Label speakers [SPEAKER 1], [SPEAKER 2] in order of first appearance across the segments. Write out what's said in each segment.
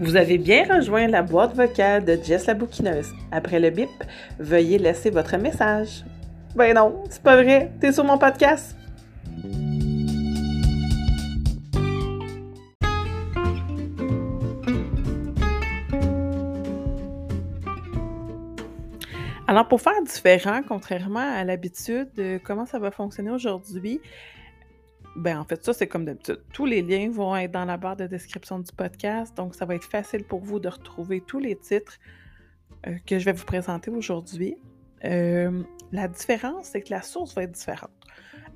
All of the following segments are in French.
[SPEAKER 1] Vous avez bien rejoint la boîte vocale de Jess la bouquineuse. Après le bip, veuillez laisser votre message. Ben non, c'est pas vrai, t'es sur mon podcast. Alors, pour faire différent, contrairement à l'habitude, de comment ça va fonctionner aujourd'hui, ben, en fait, ça, c'est comme d'habitude. Tous les liens vont être dans la barre de description du podcast, donc ça va être facile pour vous de retrouver tous les titres euh, que je vais vous présenter aujourd'hui. Euh, la différence, c'est que la source va être différente.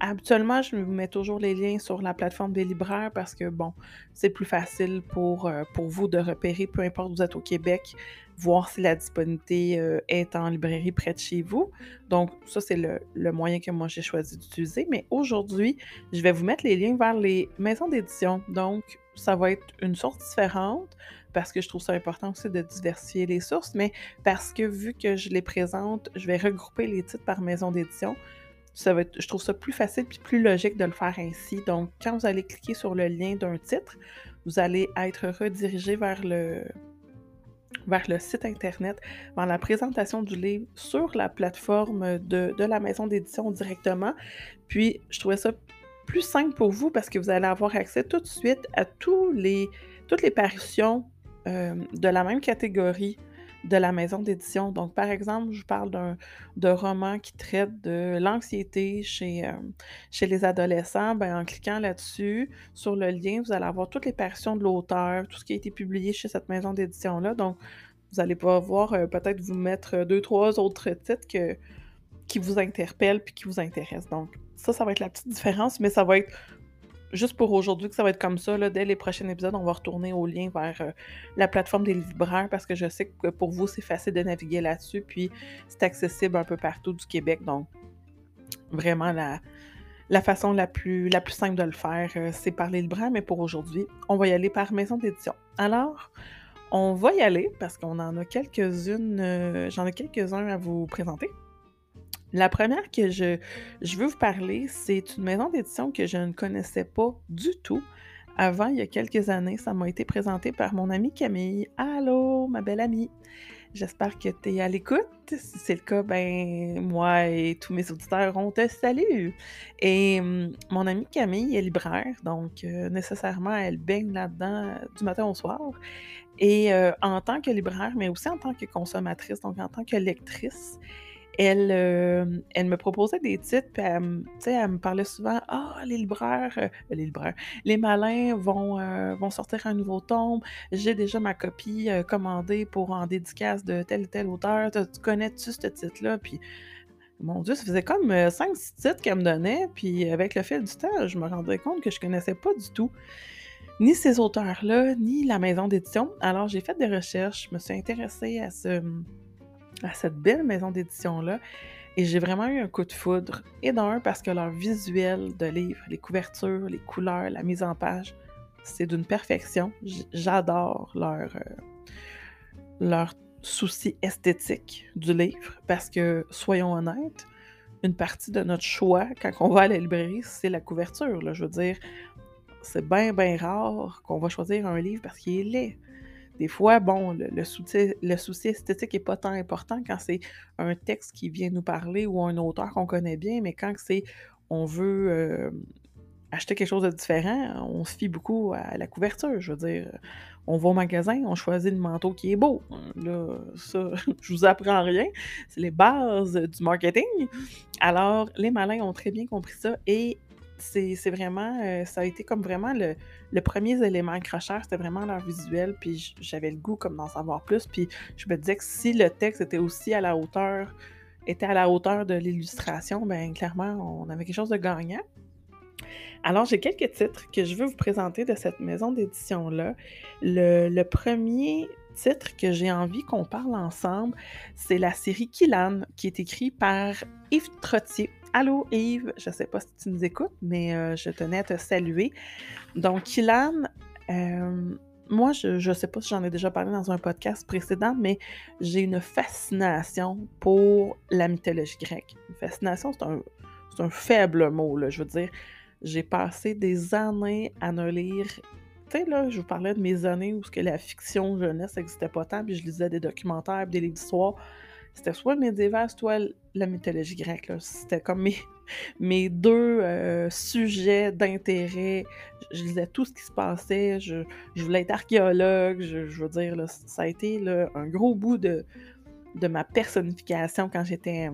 [SPEAKER 1] Habituellement, je vous mets toujours les liens sur la plateforme des libraires parce que, bon, c'est plus facile pour, euh, pour vous de repérer, peu importe où vous êtes au Québec, voir si la disponibilité euh, est en librairie près de chez vous. Donc, ça, c'est le, moyen que moi j'ai choisi d'utiliser. Mais aujourd'hui, je vais vous mettre les liens vers les maisons d'édition. Donc, ça va être une source différente parce que je trouve ça important aussi de diversifier les sources, mais parce que vu que je les présente, je vais regrouper les titres par maison d'édition je trouve ça plus facile et plus logique de le faire ainsi. Donc, quand vous allez cliquer sur le lien d'un titre, vous allez être redirigé vers le, vers le site Internet, vers la présentation du livre sur la plateforme de, la maison d'édition directement. Puis, je trouvais ça plus simple pour vous parce que vous allez avoir accès tout de suite à tous les, toutes les parutions euh, de la même catégorie de la maison d'édition. Donc, par exemple, je parle d'un roman qui traite de l'anxiété chez, euh, les adolescents. Ben, en cliquant là-dessus, sur le lien, vous allez avoir toutes les parutions de l'auteur, tout ce qui a été publié chez cette maison d'édition-là. Donc, vous allez pouvoir euh, peut-être vous mettre deux, trois autres titres qui vous interpellent puis qui vous intéressent. Donc, ça, ça va être la petite différence, mais ça va être juste pour aujourd'hui que ça va être comme ça. Dès les prochains épisodes, on va retourner au lien vers euh, la plateforme des libraires parce que je sais que pour vous, c'est facile de naviguer là-dessus. Puis c'est accessible un peu partout du Québec. Donc, vraiment, la, façon la plus, la plus simple de le faire, euh, c'est par les libraires. Mais pour aujourd'hui, on va y aller par maison d'édition. Alors, on va y aller parce qu'on en a quelques-unes, euh, j'en ai quelques-uns à vous présenter. La première que je, je veux vous parler, c'est une maison d'édition que je ne connaissais pas du tout. Avant, il y a quelques années, ça m'a été présenté par mon amie Camille. Allô, ma belle amie! J'espère que tu es à l'écoute. Si c'est le cas, ben moi et tous mes auditeurs, on te salue. Et hum, mon amie Camille est libraire, donc euh, nécessairement, elle baigne là-dedans euh, du matin au soir. Et euh, en tant que libraire, mais aussi en tant que consommatrice, donc en tant que lectrice, elle, euh, elle me proposait des titres, puis elle, me parlait souvent Ah, les libraires, euh, les libraires, les malins vont, euh, vont sortir un nouveau tome. J'ai déjà ma copie commandée pour en dédicace de tel ou tel auteur. Tu connais-tu ce titre-là? Puis, mon Dieu, ça faisait comme 5-6 titres qu'elle me donnait, puis avec le fil du temps, je me rendais compte que je connaissais pas du tout ni ces auteurs-là, ni la maison d'édition. Alors, j'ai fait des recherches, je me suis intéressée à ce à cette belle maison d'édition-là. Et j'ai vraiment eu un coup de foudre. Et d'un, parce que leur visuel de livre, les couvertures, les couleurs, la mise en page, c'est d'une perfection. J'adore leur, euh, leur souci esthétique du livre. Parce que, soyons honnêtes, une partie de notre choix quand on va à la librairie, c'est la couverture. Là. Je veux dire, c'est bien, bien rare qu'on va choisir un livre parce qu'il est laid. Des fois, bon, le, souci, esthétique n'est pas tant important quand c'est un texte qui vient nous parler ou un auteur qu'on connaît bien, mais quand c'est on veut euh, acheter quelque chose de différent, on se fie beaucoup à la couverture. Je veux dire, on va au magasin, on choisit le manteau qui est beau. Là, ça, je vous apprends rien. C'est les bases du marketing. Alors, les malins ont très bien compris ça et c'est vraiment, euh, ça a été comme vraiment le, premier élément accrocheur, c'était vraiment leur visuel, puis j'avais le goût comme d'en savoir plus, puis je me disais que si le texte était aussi à la hauteur, était à la hauteur de l'illustration, ben clairement, on avait quelque chose de gagnant. Alors, j'ai quelques titres que je veux vous présenter de cette maison d'édition-là. Le, le, premier titre que j'ai envie qu'on parle ensemble, c'est la série Killan, qui est écrite par Yves Trottier. Allô Yves, je ne sais pas si tu nous écoutes, mais euh, je tenais à te saluer. Donc, Kilan, euh, moi, je ne sais pas si j'en ai déjà parlé dans un podcast précédent, mais j'ai une fascination pour la mythologie grecque. Une fascination, c'est un, un, faible mot, là, je veux dire. J'ai passé des années à ne lire tu sais, là, je vous parlais de mes années où que la fiction jeunesse n'existait pas tant, puis je lisais des documentaires, des livres d'histoire. C'était soit le médiéval, soit la mythologie grecque. C'était comme mes, mes deux euh, sujets d'intérêt. Je, lisais tout ce qui se passait. Je, voulais être archéologue. Je, veux dire, ça a été un gros bout de, de ma personnification quand j'étais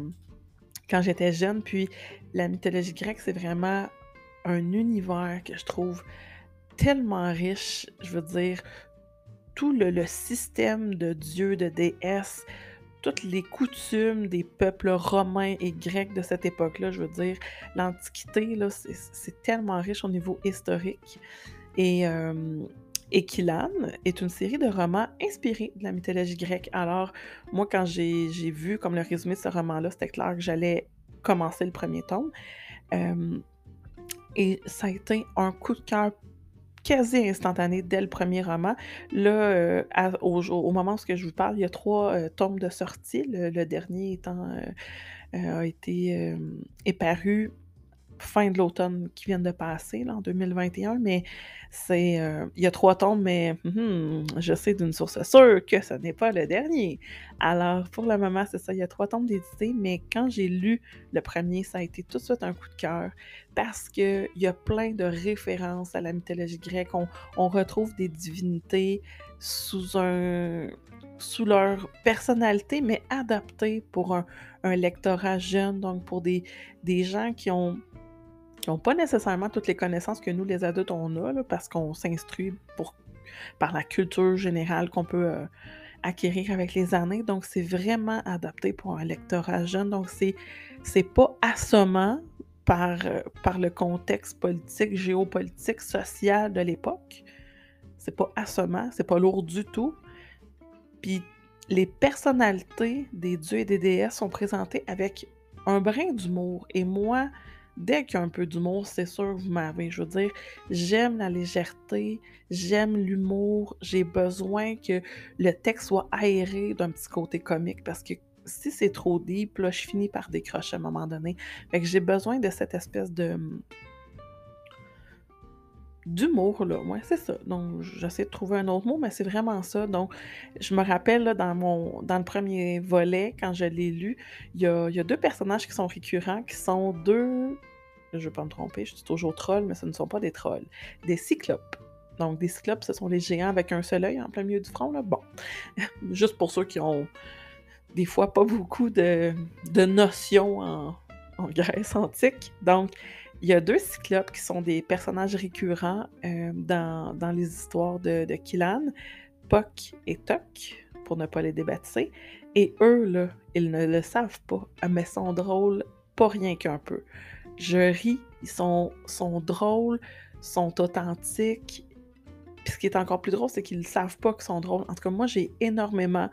[SPEAKER 1] quand j'étais jeune. Puis la mythologie grecque, c'est vraiment un univers que je trouve tellement riche. Je veux dire, tout le, le système de dieux, de déesses, toutes les coutumes des peuples romains et grecs de cette époque-là. Je veux dire, l'Antiquité, c'est tellement riche au niveau historique. Et, euh, est une série de romans inspirés de la mythologie grecque. Alors, moi, quand j'ai vu comme le résumé de ce roman-là, c'était clair que j'allais commencer le premier tome. Euh, et ça a été un coup de cœur quasi instantané dès le premier roman. Là, euh, au, moment où je vous parle, il y a trois euh, tomes de sortie. Le, dernier étant euh, a été est paru fin de l'automne qui vient de passer, en 2021, mais c'est... Euh, il y a trois tombes, mais hmm, je sais d'une source sûre que ce n'est pas le dernier. Alors, pour le moment, c'est ça, il y a trois tombes d'édité, mais quand j'ai lu le premier, ça a été tout de suite un coup de cœur, parce qu'il y a plein de références à la mythologie grecque. On, retrouve des divinités sous un sous leur personnalité, mais adaptées pour un, lectorat jeune, donc pour des, des gens qui ont qui n'ont pas nécessairement toutes les connaissances que nous, les adultes, on a, parce qu'on s'instruit par la culture générale qu'on peut euh, acquérir avec les années. Donc, c'est vraiment adapté pour un lectorat jeune. Donc, c'est, pas assommant par, euh, par le contexte politique, géopolitique, social de l'époque. C'est pas assommant, c'est pas lourd du tout. Puis, les personnalités des dieux et des déesses sont présentées avec un brin d'humour. Et moi, dès qu'il y a un peu d'humour, c'est sûr vous m'avez. Je veux dire, j'aime la légèreté, j'aime l'humour, j'ai besoin que le texte soit aéré d'un petit côté comique parce que si c'est trop deep, là, je finis par décrocher à un moment donné. Fait que j'ai besoin de cette espèce de d'humour, là. Ouais, c'est ça. Donc, j'essaie de trouver un autre mot, mais c'est vraiment ça. Donc, je me rappelle, là, dans, mon, dans le premier volet, quand je l'ai lu, il y a, y a, deux personnages qui sont récurrents, qui sont deux je ne vais pas me tromper, je suis toujours troll, mais ce ne sont pas des trolls, des cyclopes. Donc, des cyclopes, ce sont les géants avec un seul œil en plein milieu du front. Là. Bon, juste pour ceux qui ont des fois pas beaucoup de, notions en, Grèce antique. Donc, il y a deux cyclopes qui sont des personnages récurrents euh, dans, les histoires de, de Kilan, Puck et Tok, pour ne pas les débaptiser. Et eux, là, ils ne le savent pas, mais sont drôles pas rien qu'un peu je ris, ils sont, drôles, sont authentiques. Puis ce qui est encore plus drôle, c'est qu'ils ne savent pas qu'ils sont drôles. En tout cas, moi, j'ai énormément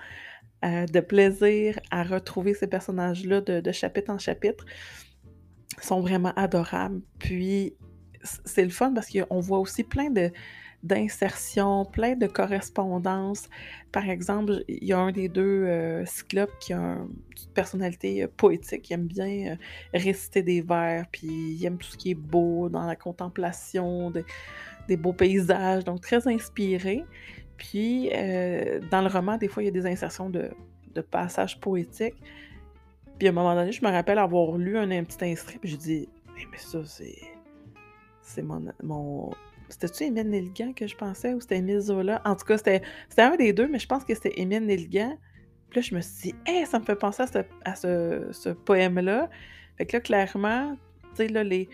[SPEAKER 1] euh, de plaisir à retrouver ces personnages-là de, chapitre en chapitre. Ils sont vraiment adorables. Puis c'est le fun parce qu'on voit aussi plein de d'insertion, plein de correspondances. Par exemple, il y a un des deux euh, cyclopes qui a une personnalité euh, poétique, il aime bien euh, réciter des vers, puis il aime tout ce qui est beau dans la contemplation des beaux paysages, donc très inspiré. Puis, dans le roman, des fois, il y a des insertions de, passages poétiques. Puis, à un moment donné, je me rappelle avoir lu un, petit inscrit, puis je dis, mais ça, c'est c'est mon, mon, c'était-tu Émile Nelligan que je pensais ou c'était Émile Zola? En tout cas, c'était un des deux, mais je pense que c'était Émile Nelligan. Puis là, je me suis dit, hey, ça me fait penser à ce, ce, poème-là. Fait que là, clairement, tu sais, là, les,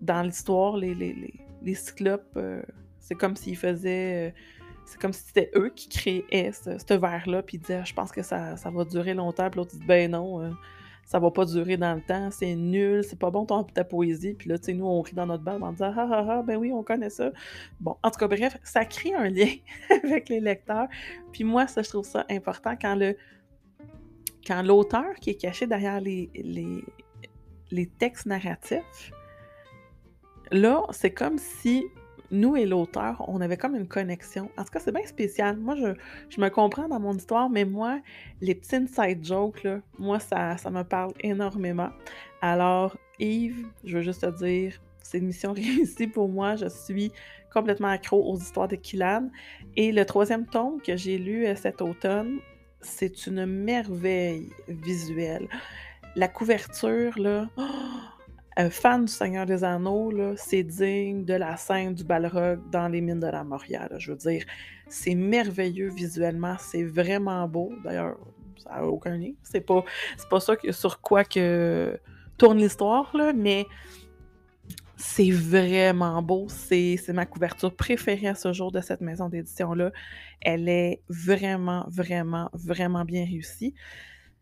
[SPEAKER 1] dans l'histoire, les, les, les, cyclopes, euh, c'est comme s'ils faisaient. Euh, c'est comme si c'était eux qui créaient ce, ce verre-là, puis ils disaient, ah, je pense que ça, ça, va durer longtemps. Puis l'autre dit, ben non. Euh, ça va pas durer dans le temps, c'est nul, c'est pas bon ton, ta poésie. Puis là, tu sais, nous, on rit dans notre barbe en disant ah ah ah, ben oui, on connaît ça. Bon, en tout cas, bref, ça crée un lien avec les lecteurs. Puis moi, ça, je trouve ça important quand le quand l'auteur qui est caché derrière les, les, les textes narratifs, là, c'est comme si nous et l'auteur, on avait comme une connexion. En tout cas, c'est bien spécial. Moi, je, me comprends dans mon histoire, mais moi, les petits inside jokes, là, moi, ça, ça me parle énormément. Alors, Yves, je veux juste te dire, c'est une mission réussie pour moi. Je suis complètement accro aux histoires de Killan. Et le troisième tome que j'ai lu euh, cet automne, c'est une merveille visuelle. La couverture, là, un fan du Seigneur des Anneaux, c'est digne de la scène du Balrog dans les mines de la Moria. je veux dire, c'est merveilleux visuellement, c'est vraiment beau. D'ailleurs, ça n'a aucun lien. C'est pas, pas ça sur quoi que tourne l'histoire, mais c'est vraiment beau. C'est ma couverture préférée à ce jour de cette maison d'édition-là. Elle est vraiment, vraiment, vraiment bien réussie.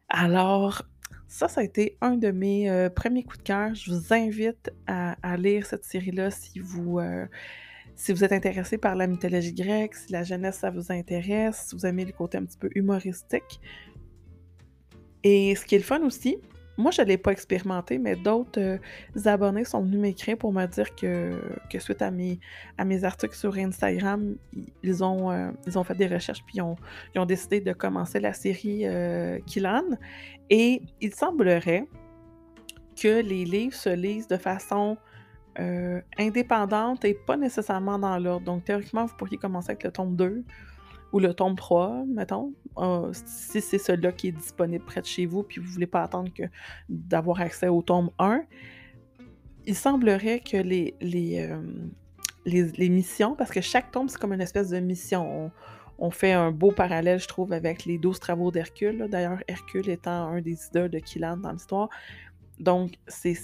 [SPEAKER 1] Alors, ça, ça a été un de mes euh, premiers coups de cœur. Je vous invite à, lire cette série-là si vous, euh, si vous êtes intéressé par la mythologie grecque, si la jeunesse, ça vous intéresse, si vous aimez le côté un petit peu humoristique. Et ce qui est le fun aussi, moi, je ne l'ai pas expérimenté, mais d'autres euh, abonnés sont venus m'écrire pour me dire que, que suite à mes, à mes articles sur Instagram, ils ont, euh, ils ont fait des recherches puis ils ont, ils ont décidé de commencer la série euh. Et il semblerait que les livres se lisent de façon indépendante et pas nécessairement dans l'ordre. Donc, théoriquement, vous pourriez commencer avec le tome 2 ou le tome 3, mettons, ah, si c'est celui-là qui est disponible près de chez vous, puis vous ne voulez pas attendre que d'avoir accès au tome 1, il semblerait que les, euh, les, les, missions, parce que chaque tome, c'est comme une espèce de mission. On, fait un beau parallèle, je trouve, avec les 12 travaux d'Hercule. D'ailleurs, Hercule étant un des idoles de Killan dans l'histoire. Donc,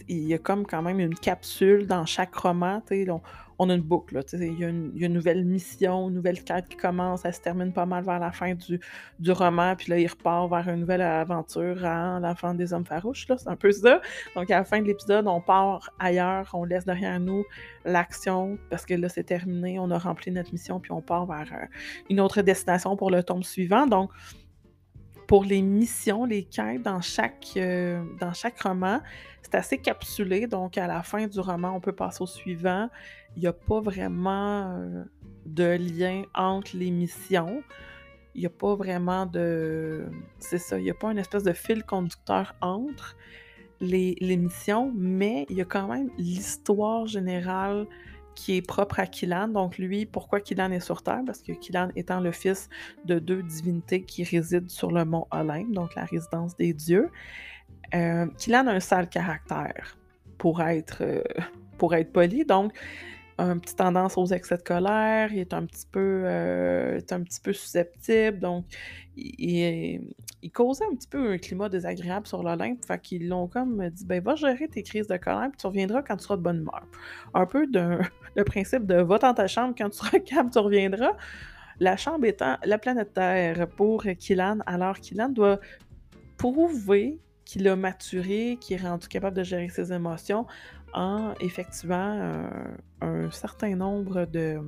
[SPEAKER 1] il y a comme quand même une capsule dans chaque roman. On, on a une boucle. il, y a une, nouvelle mission, une nouvelle quête qui commence, elle se termine pas mal vers la fin du, du roman, puis là, il repart vers une nouvelle aventure à l'enfant des hommes farouches. C'est un peu ça. Donc, à la fin de l'épisode, on part ailleurs, on laisse derrière nous l'action, parce que là, c'est terminé, on a rempli notre mission, puis on part vers euh, une autre destination pour le tome suivant. Donc, pour les missions, les quêtes dans chaque, euh, dans chaque roman, c'est assez capsulé. Donc, à la fin du roman, on peut passer au suivant. Il n'y a pas vraiment euh, de lien entre les missions. Il n'y a pas vraiment de. C'est ça, il n'y a pas une espèce de fil conducteur entre les, les missions, mais il y a quand même l'histoire générale qui est propre à Killan. Donc lui, pourquoi Killan est sur Terre? Parce que Killan étant le fils de deux divinités qui résident sur le mont Olympe, donc la résidence des dieux. Euh, Killan a un sale caractère, pour être, euh, pour être poli. Donc, une petite tendance aux excès de colère, il est un petit peu, euh, un petit peu susceptible, donc il, causait un petit peu un climat désagréable sur l'Olympe, fait qu'ils l'ont comme dit, ben va gérer tes crises de colère, puis tu reviendras quand tu seras de bonne humeur. Un peu le principe de va dans ta chambre, quand tu seras calme, tu reviendras. La chambre étant la planète Terre pour Killan, alors Killan doit prouver qu'il a maturé, qu'il est rendu capable de gérer ses émotions en effectuant euh, un, certain nombre de,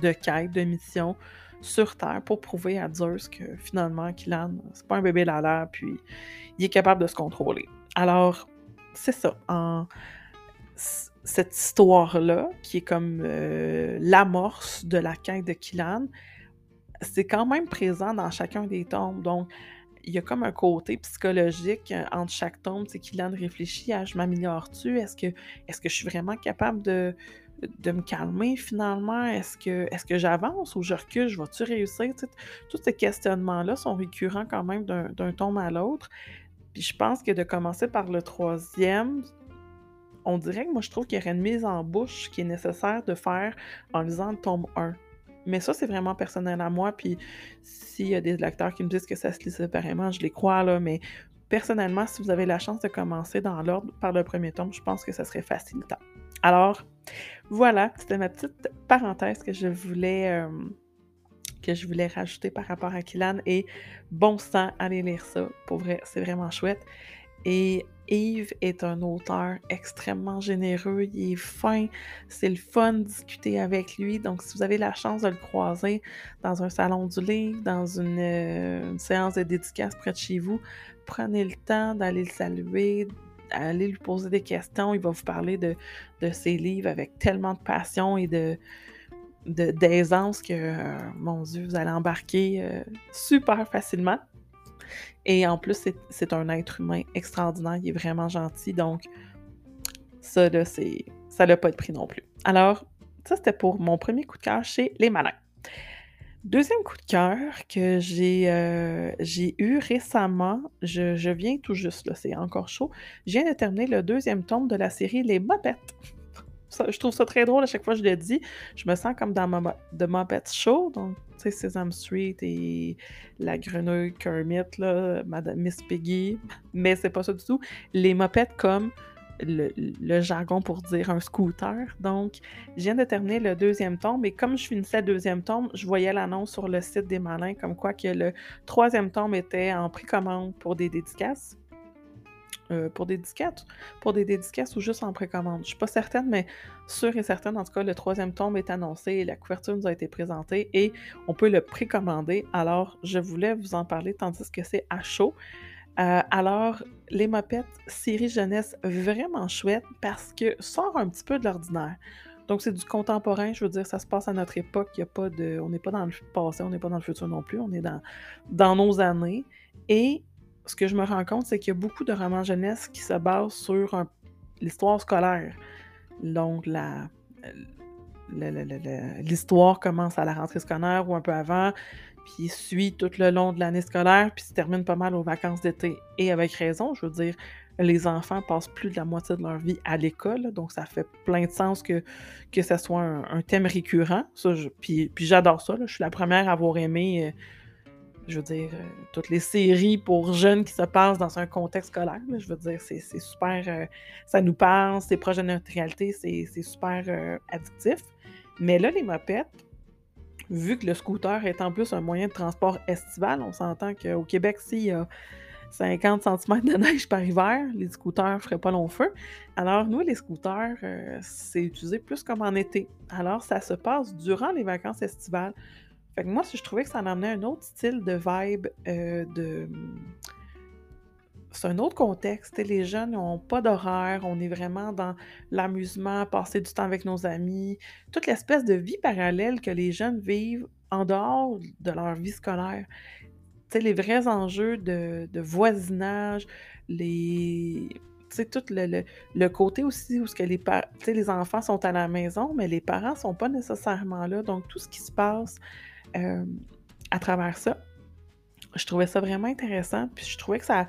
[SPEAKER 1] de quêtes, de missions sur Terre pour prouver à Zeus que finalement, Killan, c'est pas un bébé lala, puis il est capable de se contrôler. Alors, c'est ça. En, cette histoire-là, qui est comme euh, l'amorce de la quête de Killan, c'est quand même présent dans chacun des tomes. Donc, il y a comme un côté psychologique euh, entre chaque tome, c'est qu'il en réfléchit à je m'améliore-tu? Est-ce que, est que je suis vraiment capable de, de me calmer finalement? Est-ce que, est que j'avance ou je recule? Je vais-tu réussir? tous ces questionnements-là sont récurrents quand même d'un tome à l'autre. Puis je pense que de commencer par le troisième, on dirait que moi je trouve qu'il y aurait une mise en bouche qui est nécessaire de faire en lisant le tome 1. Mais ça, c'est vraiment personnel à moi. Puis s'il y a des lecteurs qui me disent que ça se lit séparément, je les crois, là. Mais personnellement, si vous avez la chance de commencer dans l'ordre par le premier tome, je pense que ça serait facilitant. Alors, voilà, c'était ma petite parenthèse que je voulais. Euh, que je voulais rajouter par rapport à Kilan et bon sang, allez lire ça. Pour vrai, c'est vraiment chouette. Et Yves est un auteur extrêmement généreux, il est fin, c'est le fun de discuter avec lui. Donc, si vous avez la chance de le croiser dans un salon du livre, dans une, euh, séance de dédicace près de chez vous, prenez le temps d'aller le saluer, aller lui poser des questions. Il va vous parler de, ses livres avec tellement de passion et de d'aisance que, euh, mon Dieu, vous allez embarquer euh, super facilement. Et en plus, c'est un être humain extraordinaire, il est vraiment gentil. Donc, ça, là, c'est ça n'a pas de prix non plus. Alors, ça, c'était pour mon premier coup de cœur chez Les Malins. Deuxième coup de cœur que j'ai euh, eu récemment, je, viens tout juste, là, c'est encore chaud, je viens de terminer le deuxième tome de la série Les Mopettes. je trouve ça très drôle à chaque fois que je le dis. Je me sens comme dans The Muppet donc, Sesame Street et la grenouille Kermit, là, Madame Miss Piggy, mais c'est pas ça du tout. Les Mopettes comme le, jargon pour dire un scooter. Donc, je viens de terminer le deuxième tome et comme je finissais le deuxième tome, je voyais l'annonce sur le site des Malins comme quoi que le troisième tome était en précommande pour des dédicaces. Euh, pour des dédicaces, pour des dédicaces ou juste en précommande. Je suis pas certaine, mais sûre et certaine, en tout cas, le troisième tome est annoncé la couverture nous a été présentée et on peut le précommander. Alors, je voulais vous en parler tandis que c'est à chaud. Euh, alors, les mopettes, série jeunesse vraiment chouette parce que sort un petit peu de l'ordinaire. Donc, c'est du contemporain, je veux dire, ça se passe à notre époque, il y a pas de, on n'est pas dans le passé, on n'est pas dans le futur non plus, on est dans, dans nos années. Et ce que je me rends compte, c'est qu'il y a beaucoup de romans jeunesse qui se basent sur l'histoire scolaire. Donc, l'histoire commence à la rentrée scolaire ou un peu avant, puis suit tout le long de l'année scolaire, puis se termine pas mal aux vacances d'été. Et avec raison, je veux dire, les enfants passent plus de la moitié de leur vie à l'école, donc ça fait plein de sens que, que ce soit un, thème récurrent. Ça, puis, puis j'adore ça, je suis la première à avoir aimé, euh, je veux dire, euh, toutes les séries pour jeunes qui se passent dans un contexte scolaire. je veux dire, c'est super, euh, ça nous parle, c'est proche de notre réalité, c'est super addictif. Mais là, les mopettes, vu que le scooter est en plus un moyen de transport estival, on s'entend qu'au Québec, s'il y a 50 cm de neige par hiver, les scooters ne feraient pas long feu. Alors, nous, les scooters, euh, c'est utilisé plus comme en été. Alors, ça se passe durant les vacances estivales. Fait que moi, je trouvais que ça en amenait un autre style de vibe euh, de c'est un autre contexte. Les jeunes n'ont pas d'horaire, on est vraiment dans l'amusement, passer du temps avec nos amis, toute l'espèce de vie parallèle que les jeunes vivent en dehors de leur vie scolaire. les vrais enjeux de, voisinage, les. Tout le, le, côté aussi où que les, enfants sont à la maison, mais les parents sont pas nécessairement là. Donc, tout ce qui se passe euh, à travers ça, je trouvais ça vraiment intéressant. Puis je trouvais que ça,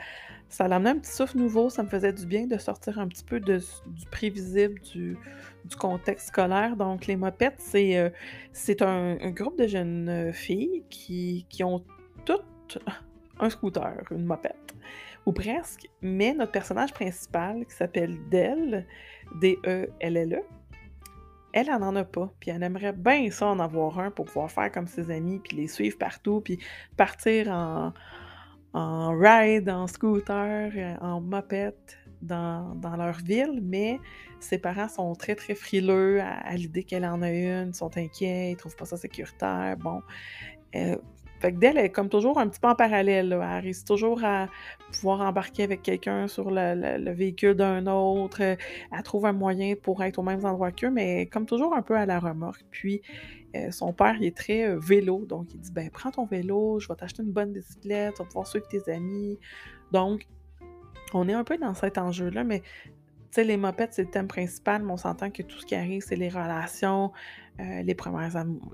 [SPEAKER 1] ça l'amenait un petit souffle nouveau, ça me faisait du bien de sortir un petit peu du prévisible, du, contexte scolaire. Donc, les mopettes, c'est euh, un, groupe de jeunes euh, filles qui, ont toutes un scooter, une mopette, ou presque, mais notre personnage principal, qui s'appelle Dell, D-E-L-L-E, elle, elle n'en a pas. Puis elle aimerait bien ça en avoir un pour pouvoir faire comme ses amis, puis les suivre partout, puis partir en, en ride, en scooter, euh, en mopette dans, leur ville, mais ses parents sont très, très frileux à, l'idée qu'elle en a une, sont inquiets, ils trouvent pas ça sécuritaire. Bon. Euh, fait que d'elle, est comme toujours un petit peu en parallèle. Elle arrive toujours à pouvoir embarquer avec quelqu'un sur le, véhicule d'un autre. Elle trouve un moyen pour être au même endroit qu'eux, mais comme toujours un peu à la remorque. Puis euh, son père, est très euh, vélo, donc il dit ben prends ton vélo, je vais t'acheter une bonne bicyclette, tu vas pouvoir suivre tes amis. Donc, on est un peu dans cet enjeu-là, mais tu sais, les mopettes, c'est le thème principal, mais on s'entend que tout ce qui arrive, c'est les relations, euh, les,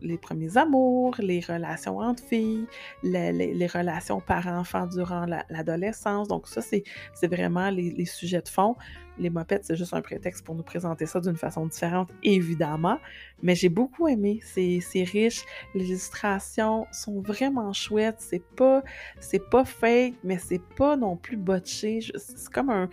[SPEAKER 1] les premiers amours, les relations entre filles, les, relations parents-enfants durant l'adolescence. Donc, ça, c'est vraiment les, sujets de fond. Les mopettes, c'est juste un prétexte pour nous présenter ça d'une façon différente, évidemment. Mais j'ai beaucoup aimé. C'est riche. Les illustrations sont vraiment chouettes. C'est pas, pas fake, mais c'est pas non plus botché. C'est comme un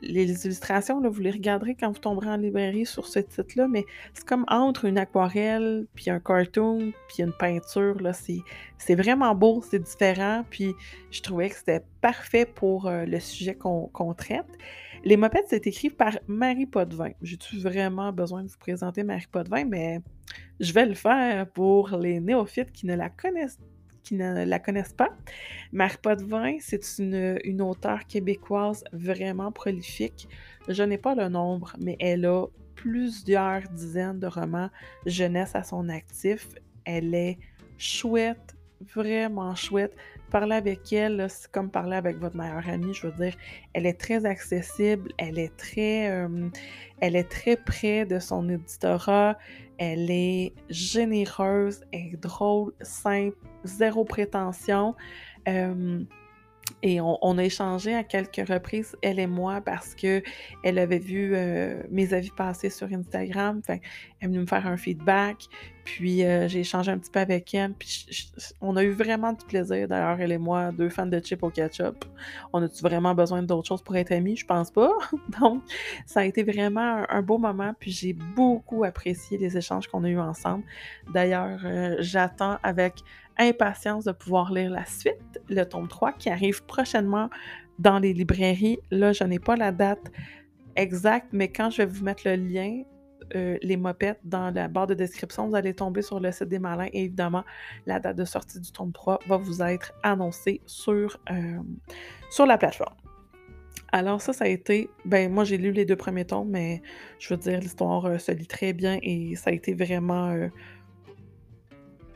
[SPEAKER 1] les illustrations, vous les regarderez quand vous tomberez en librairie sur ce titre-là, mais c'est comme entre une aquarelle, puis un cartoon, puis une peinture. Là, c'est, vraiment beau, c'est différent, puis je trouvais que c'était parfait pour euh, le sujet qu'on, traite. Les mopettes, c'est écrit par Marie Potvin. J'ai-tu vraiment besoin de vous présenter Marie Potvin, mais je vais le faire pour les néophytes qui ne la connaissent qui ne la connaissent pas. Marie Potvin, c'est une, une auteure québécoise vraiment prolifique. Je n'ai pas le nombre, mais elle a plusieurs dizaines de romans jeunesse à son actif. Elle est chouette, vraiment chouette, parlez avec elle, c'est comme parler avec votre meilleure amie. Je veux dire, elle est très accessible, elle est très, euh, elle est très près de son éditorat, elle est généreuse, elle est drôle, simple, zéro prétention. Euh, et on, a échangé à quelques reprises, elle et moi, parce que elle avait vu euh, mes avis passer sur Instagram. Enfin, elle venue me faire un feedback. Puis euh, j'ai échangé un petit peu avec elle. Puis on a eu vraiment du plaisir. D'ailleurs, elle et moi, deux fans de chips au ketchup. On a-tu vraiment besoin d'autre chose pour être amis? Je pense pas. Donc, ça a été vraiment un, beau moment. Puis j'ai beaucoup apprécié les échanges qu'on a eus ensemble. D'ailleurs, euh, j'attends avec impatience de pouvoir lire la suite, le tome 3, qui arrive prochainement dans les librairies. Là, je n'ai pas la date exacte, mais quand je vais vous mettre le lien, euh, les mopettes dans la barre de description, vous allez tomber sur le site des malins et évidemment, la date de sortie du tome 3 va vous être annoncée sur, euh, sur la plateforme. Alors ça, ça a été, ben moi j'ai lu les deux premiers tomes, mais je veux dire, l'histoire euh, se lit très bien et ça a été vraiment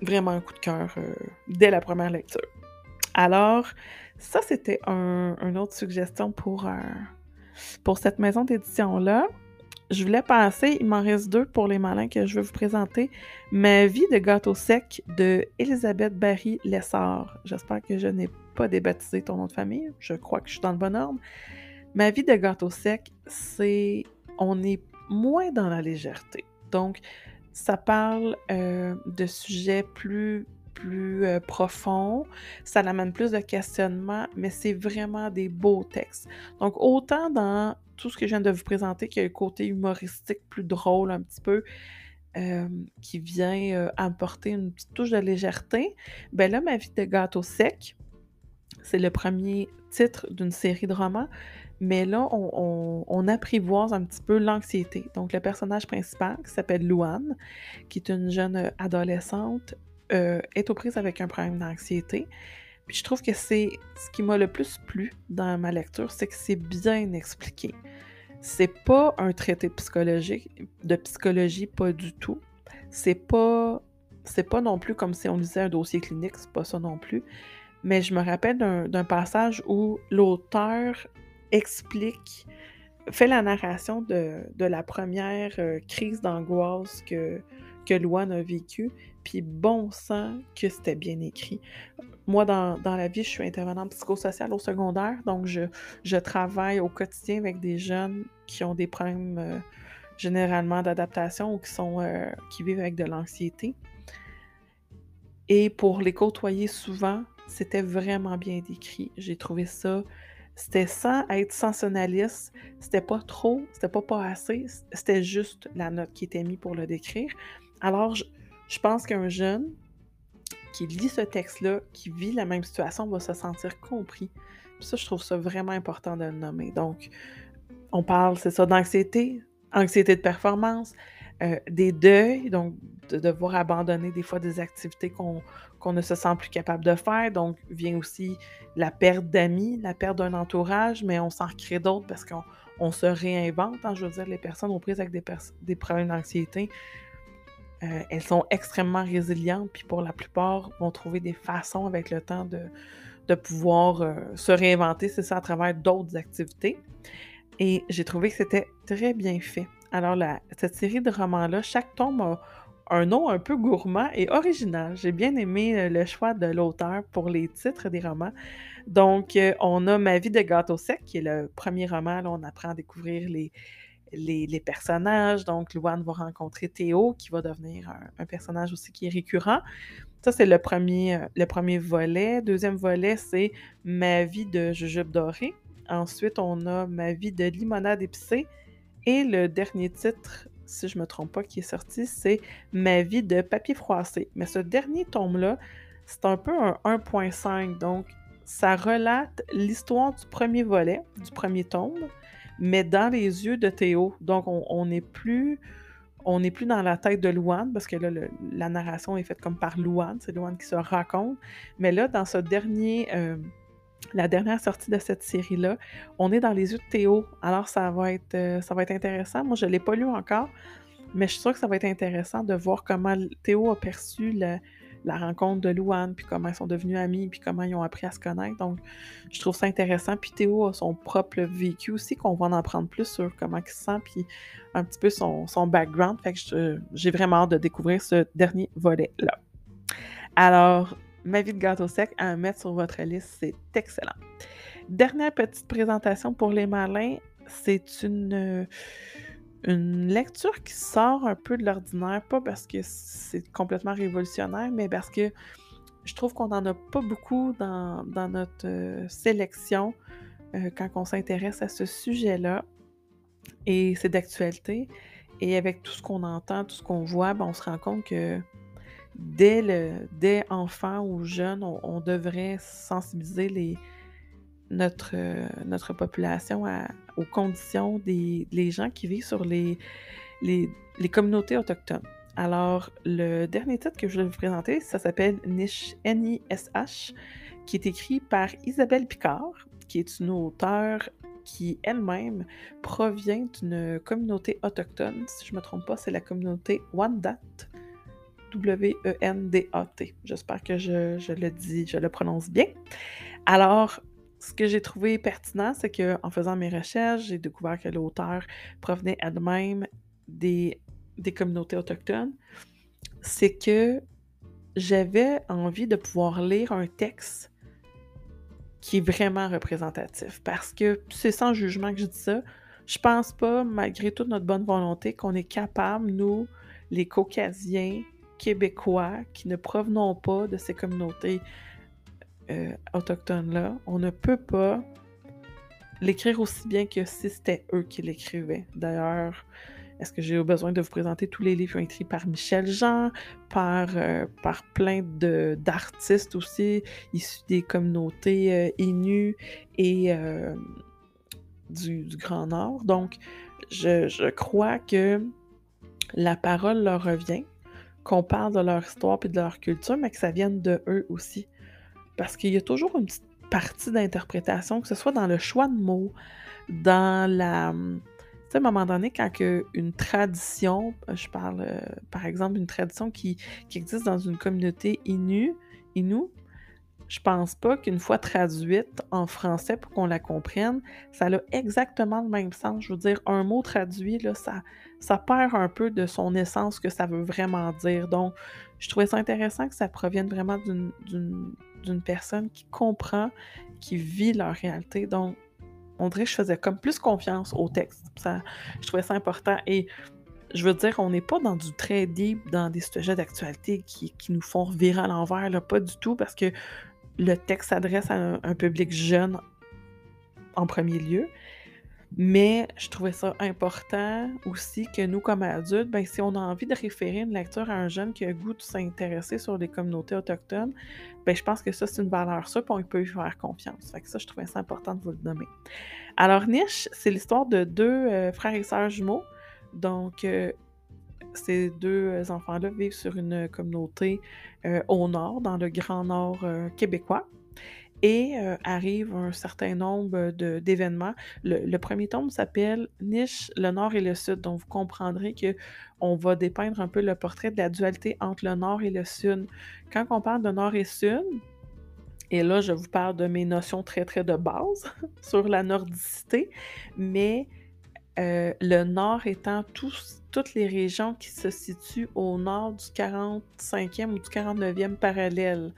[SPEAKER 1] vraiment un coup de cœur euh, dès la première lecture. Alors, ça, c'était un, une autre suggestion pour, euh, pour cette maison d'édition-là. Je voulais passer, il m'en reste deux pour les malins que je veux vous présenter. Ma vie de gâteau sec de Elisabeth Barry Lessard. J'espère que je n'ai pas débaptisé ton nom de famille. Je crois que je suis dans le bon ordre. Ma vie de gâteau sec, c'est. On est moins dans la légèreté. Donc, ça parle euh, de sujets plus, plus euh, profonds, ça amène plus de questionnements, mais c'est vraiment des beaux textes. Donc, autant dans tout ce que je viens de vous présenter, qui a le côté humoristique plus drôle un petit peu, euh, qui vient apporter une petite touche de légèreté, ben là, Ma vie de gâteau sec, c'est le premier titre d'une série de romans. Mais là, on, apprivoise un petit peu l'anxiété. Donc, le personnage principal, qui s'appelle Louane, qui est une jeune adolescente, euh, est aux prises avec un problème d'anxiété. Puis je trouve que c'est ce qui m'a le plus plu dans ma lecture, c'est que c'est bien expliqué. C'est pas un traité psychologique, de psychologie, pas du tout. C'est pas, c'est pas non plus comme si on lisait un dossier clinique, c'est pas ça non plus. Mais je me rappelle d'un passage où l'auteur explique, fait la narration de, la première euh, crise d'angoisse que, que a vécue, puis bon sang que c'était bien écrit. Moi, dans, la vie, je suis intervenante psychosociale au secondaire, donc je, je, travaille au quotidien avec des jeunes qui ont des problèmes euh, généralement d'adaptation ou qui, euh, qui vivent avec de l'anxiété. Et pour les côtoyer souvent, c'était vraiment bien décrit. J'ai trouvé ça c'était sans être sensationnaliste, c'était pas trop, c'était pas pas assez, c'était juste la note qui était mise pour le décrire. Alors, je, pense qu'un jeune qui lit ce texte-là, qui vit la même situation, va se sentir compris. ça, je trouve ça vraiment important de le nommer. Donc, on parle, c'est ça, d'anxiété, anxiété de performance, euh, des deuils, donc de devoir abandonner des fois des activités qu'on ne se sent plus capable de faire. Donc, vient aussi la perte d'amis, la perte d'un entourage, mais on s'en crée d'autres parce qu'on se réinvente. Hein. je veux dire, les personnes aux prises avec des, des problèmes d'anxiété, euh, elles sont extrêmement résilientes, puis pour la plupart, vont trouver des façons avec le temps de, pouvoir euh, se réinventer, c'est ça, à travers d'autres activités. Et j'ai trouvé que c'était très bien fait. Alors, cette série de romans-là, chaque tome a un nom un peu gourmand et original. J'ai bien aimé euh, le choix de l'auteur pour les titres des romans. Donc, euh, on a Ma vie de gâteau sec, qui est le premier roman. Là, on apprend à découvrir les, personnages. Donc, Louane va rencontrer Théo, qui va devenir un, personnage aussi qui est récurrent. Ça, c'est le premier, euh, le premier volet. Deuxième volet, c'est Ma vie de jujube doré. Ensuite, on a Ma vie de limonade épicée. Et le dernier titre, si je ne me trompe pas, qui est sorti, c'est Ma vie de papier froissé. Mais ce dernier tome-là, c'est un peu un 1.5, donc ça relate l'histoire du premier volet, du premier tome, mais dans les yeux de Théo. Donc on n'est plus dans la tête de Louane, parce que là, la narration est faite comme par Louane, c'est Louane qui se raconte. Mais là, dans ce dernier, euh, la dernière sortie de cette série-là. On est dans les yeux de Théo, alors ça va être, euh, intéressant. Moi, je ne l'ai pas lu encore, mais je suis sûre que ça va être intéressant de voir comment Théo a perçu la rencontre de Louane, puis comment ils sont devenus amis, puis comment ils ont appris à se connaître. Donc, je trouve ça intéressant. Puis Théo a son propre vécu aussi, qu'on va en apprendre plus sur comment il se sent, puis un petit peu son, background. Fait que j'ai vraiment hâte de découvrir ce dernier volet-là. Alors, ma vie de gâteau sec à mettre sur votre liste, c'est excellent. Dernière petite présentation pour les malins, c'est une une lecture qui sort un peu de l'ordinaire, pas parce que c'est complètement révolutionnaire, mais parce que je trouve qu'on n'en a pas beaucoup dans, notre euh, sélection euh, quand on s'intéresse à ce sujet-là. Et c'est d'actualité. Et avec tout ce qu'on entend, tout ce qu'on voit, ben, on se rend compte que dès, le, dès enfant ou jeune, on devrait sensibiliser euh, notre population aux conditions des gens qui vivent sur les, communautés autochtones. Alors, le dernier titre que je vais vous présenter, ça s'appelle Niche N-I-S-H, qui est écrit par Isabelle Picard, qui est une auteure qui elle-même provient d'une communauté autochtone. Si je ne me trompe pas, c'est la communauté Wendat. W-E-N-D-A-T. J'espère que je, le dis, je le prononce bien. Alors, ce que j'ai trouvé pertinent, c'est qu'en faisant mes recherches, j'ai découvert que l'auteur provenait elle-même des, des communautés autochtones. C'est que j'avais envie de pouvoir lire un texte qui est vraiment représentatif. Parce que c'est sans jugement que je dis ça. Je pense pas, malgré toute notre bonne volonté, qu'on est capable, nous, les Caucasiens, Québécois, qui ne provenons pas de ces communautés euh, autochtone-là, on ne peut pas l'écrire aussi bien que si c'était eux qui l'écrivaient. D'ailleurs, est-ce que j'ai besoin de vous présenter tous les livres écrits par Michel Jean, par, euh, par plein d'artistes aussi, issus des communautés euh, Innu et du, du, Grand Nord? Donc, je, je, crois que la parole leur revient, qu'on parle de leur histoire et de leur culture, mais que ça vienne de eux aussi. Parce qu'il y a toujours une petite partie d'interprétation, que ce soit dans le choix de mots, dans la... Tu sais, à un moment donné, quand une tradition, je parle euh, par exemple d'une tradition qui, existe dans une communauté inu, inu je pense pas qu'une fois traduite en français pour qu'on la comprenne, ça a exactement le même sens. Je veux dire, un mot traduit, là, ça, ça perd un peu de son essence que ça veut vraiment dire. Donc, je trouvais ça intéressant que ça provienne vraiment d'une personne qui comprend, qui vit leur réalité. Donc, on dirait que je faisais comme plus confiance au texte. Ça, je trouvais ça important. Et je veux dire, on n'est pas dans du très deep, dans des sujets d'actualité qui, nous font virer à l'envers, pas du tout, parce que le texte s'adresse à un, public jeune en premier lieu. Mais je trouvais ça important aussi que nous, comme adultes, ben, si on a envie de référer une lecture à un jeune qui a goût de s'intéresser sur les communautés autochtones, ben, je pense que ça, c'est une valeur sûre, puis on peut y faire confiance. Fait que ça, je trouvais ça important de vous le nommer. Alors, Niche, c'est l'histoire de deux euh, frères et sœurs jumeaux. Donc, euh, ces deux enfants-là vivent sur une communauté euh, au nord, dans le grand nord québécois et euh, arrive un certain nombre d'événements. Le, premier tome s'appelle Niche, le Nord et le Sud. Donc, vous comprendrez que on va dépeindre un peu le portrait de la dualité entre le Nord et le Sud. Quand on parle de Nord et Sud, et là, je vous parle de mes notions très, très de base sur la nordicité, mais euh, le Nord étant toutes les régions qui se situent au nord du 45e ou du 49e parallèle.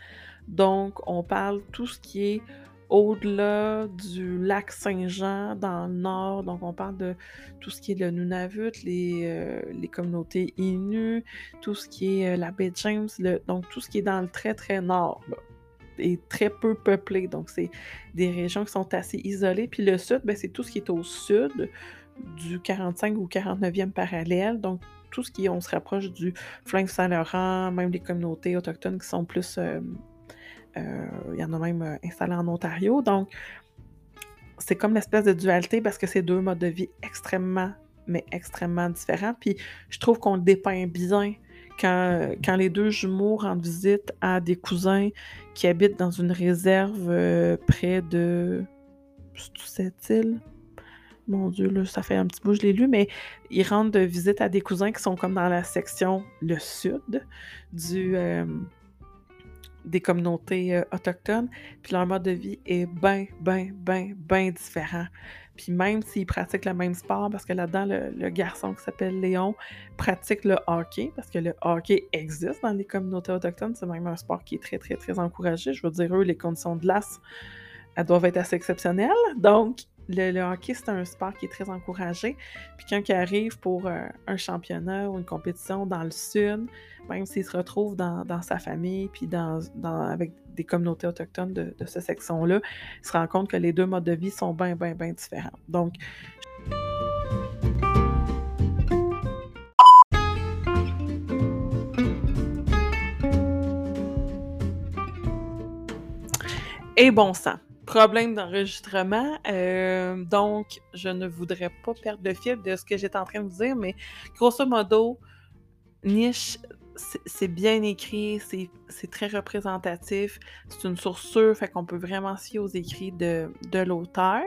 [SPEAKER 1] Donc, on parle tout ce qui est au-delà du lac Saint-Jean dans le nord. Donc, on parle de tout ce qui est le Nunavut, les, euh, les communautés Innu, tout ce qui est euh, la baie James, donc tout ce qui est dans le très, très nord. et très peu peuplé. Donc, c'est des régions qui sont assez isolées. Puis le sud, ben, c'est tout ce qui est au sud du 45 ou 49e parallèle. Donc, tout ce qui, on se rapproche du Fleuve Saint-Laurent, même les communautés autochtones qui sont plus euh, euh, il y en a même euh, installé en Ontario. Donc, c'est comme l'espèce de dualité parce que c'est deux modes de vie extrêmement, mais extrêmement différents. Puis je trouve qu'on le dépeint bien quand, quand, les deux jumeaux rendent visite à des cousins qui habitent dans une réserve près de cette île. Mon Dieu, là, ça fait un petit bout, je l'ai lu, mais ils rendent visite à des cousins qui sont comme dans la section le sud du, des communautés euh, autochtones, puis leur mode de vie est bien, bien, bien, bien différent. Puis même s'ils pratiquent le même sport, parce que là-dedans, le, garçon qui s'appelle Léon pratique le hockey, parce que le hockey existe dans les communautés autochtones, c'est même un sport qui est très, très, très encouragé. Je veux dire, eux, les conditions de glace, elles doivent être assez exceptionnelles. Donc, le, hockey, c'est un sport qui est très encouragé. Puis quand il arrive pour euh, un championnat ou une compétition dans le sud, même s'il se retrouve dans, sa famille, puis dans, avec des communautés autochtones de, de cette section-là, il se rend compte que les deux modes de vie sont bien, bien, bien différents. Donc, et bon sang problème d'enregistrement. Euh, donc, je ne voudrais pas perdre le fil de ce que j'étais en train de vous dire, mais grosso modo, niche, c'est bien écrit, c'est très représentatif, c'est une source sûre, fait qu'on peut vraiment s'y aux écrits de, de l'auteur.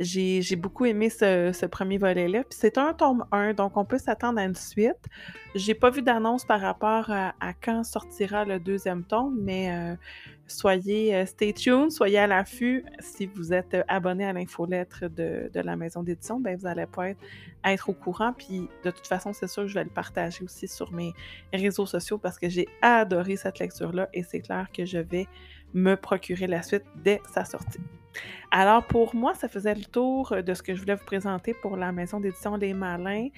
[SPEAKER 1] J'ai beaucoup aimé ce, premier volet-là. Puis c'est un tome 1, donc on peut s'attendre à une suite. J'ai pas vu d'annonce par rapport à, quand sortira le deuxième tome, mais euh, soyez euh, stay tuned, soyez à l'affût. Si vous êtes abonné à l'infolettre de, de la maison d'édition, ben vous allez pas être, être, au courant. Puis de toute façon, c'est sûr que je vais le partager aussi sur mes réseaux sociaux parce que j'ai adoré cette lecture-là et c'est clair que je vais me procurer la suite dès sa sortie. Alors pour moi, ça faisait le tour de ce que je voulais vous présenter pour la maison d'édition Les Malins.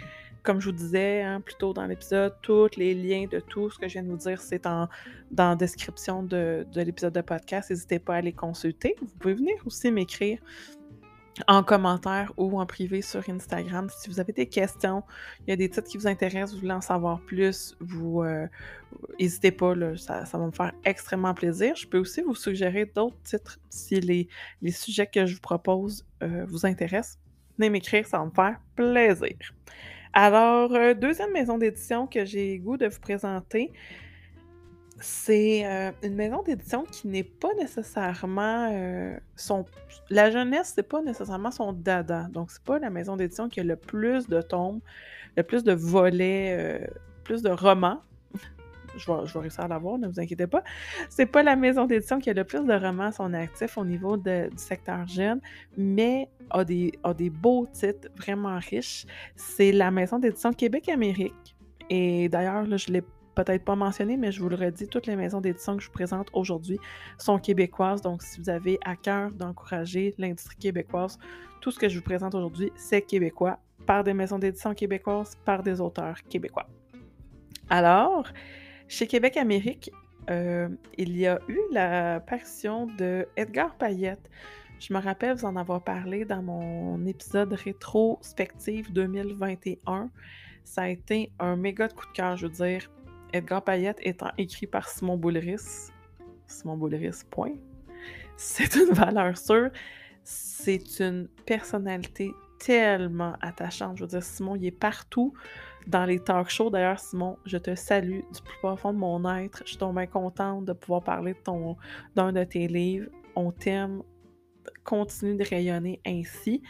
[SPEAKER 1] Comme je vous disais hein, plus tôt dans l'épisode, tous les liens de tout ce que je viens de vous dire, c'est dans la description de, de l'épisode de podcast. N'hésitez pas à les consulter. Vous pouvez venir aussi m'écrire en commentaire ou en privé sur Instagram. Si vous avez des questions, il y a des titres qui vous intéressent, vous voulez en savoir plus, vous euh, n'hésitez pas, ça, va me faire extrêmement plaisir. Je peux aussi vous suggérer d'autres titres si les, sujets que je vous propose euh, vous intéressent. Venez m'écrire, ça va me faire plaisir. Alors, euh, deuxième maison d'édition que j'ai goût de vous présenter, c'est euh, une maison d'édition qui n'est pas nécessairement euh, son. La jeunesse, c'est pas nécessairement son dada. Donc, c'est pas la maison d'édition qui a le plus de tomes, le plus de volets, euh, plus de romans. je, vais, je vais réussir à l'avoir, ne vous inquiétez pas. C'est pas la maison d'édition qui a le plus de romans à son actif au niveau du secteur jeune, mais a des, a des beaux titres vraiment riches. C'est la maison d'édition Québec-Amérique. Et d'ailleurs, je l'ai peut-être pas mentionné, mais je vous le redis, toutes les maisons d'édition que je vous présente aujourd'hui sont québécoises. Donc, si vous avez à cœur d'encourager l'industrie québécoise, tout ce que je vous présente aujourd'hui, c'est québécois, par des maisons d'édition québécoises, par des auteurs québécois. Alors, chez Québec Amérique, euh, il y a eu l'apparition de Edgar Payette. Je me rappelle vous en avoir parlé dans mon épisode rétrospective 2021. Ça a été un méga de coup de cœur, je veux dire. Edgar Payette étant écrit par Simon Boulris, Simon Boulris, point. C'est une valeur sûre. C'est une personnalité tellement attachante. Je veux dire, Simon, il est partout dans les talk shows. D'ailleurs, Simon, je te salue du plus profond de mon être. Je suis tombée contente de pouvoir parler de ton d'un de tes livres. On t'aime. Continue de rayonner ainsi.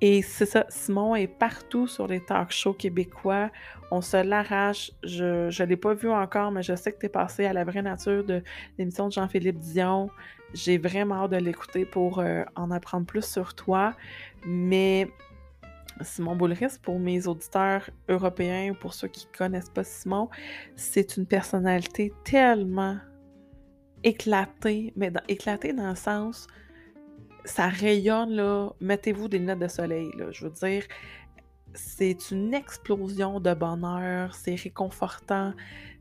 [SPEAKER 1] Et c'est ça, Simon est partout sur les talk shows québécois. On se l'arrache. Je ne l'ai pas vu encore, mais je sais que tu es passé à la vraie nature de l'émission de Jean-Philippe Dion. J'ai vraiment hâte de l'écouter pour euh, en apprendre plus sur toi. Mais Simon Boulris, pour mes auditeurs européens ou pour ceux qui ne connaissent pas Simon, c'est une personnalité tellement éclatée, mais éclatée dans le sens ça rayonne, là. Mettez-vous des lunettes de soleil, là. Je veux dire, c'est une explosion de bonheur, c'est réconfortant.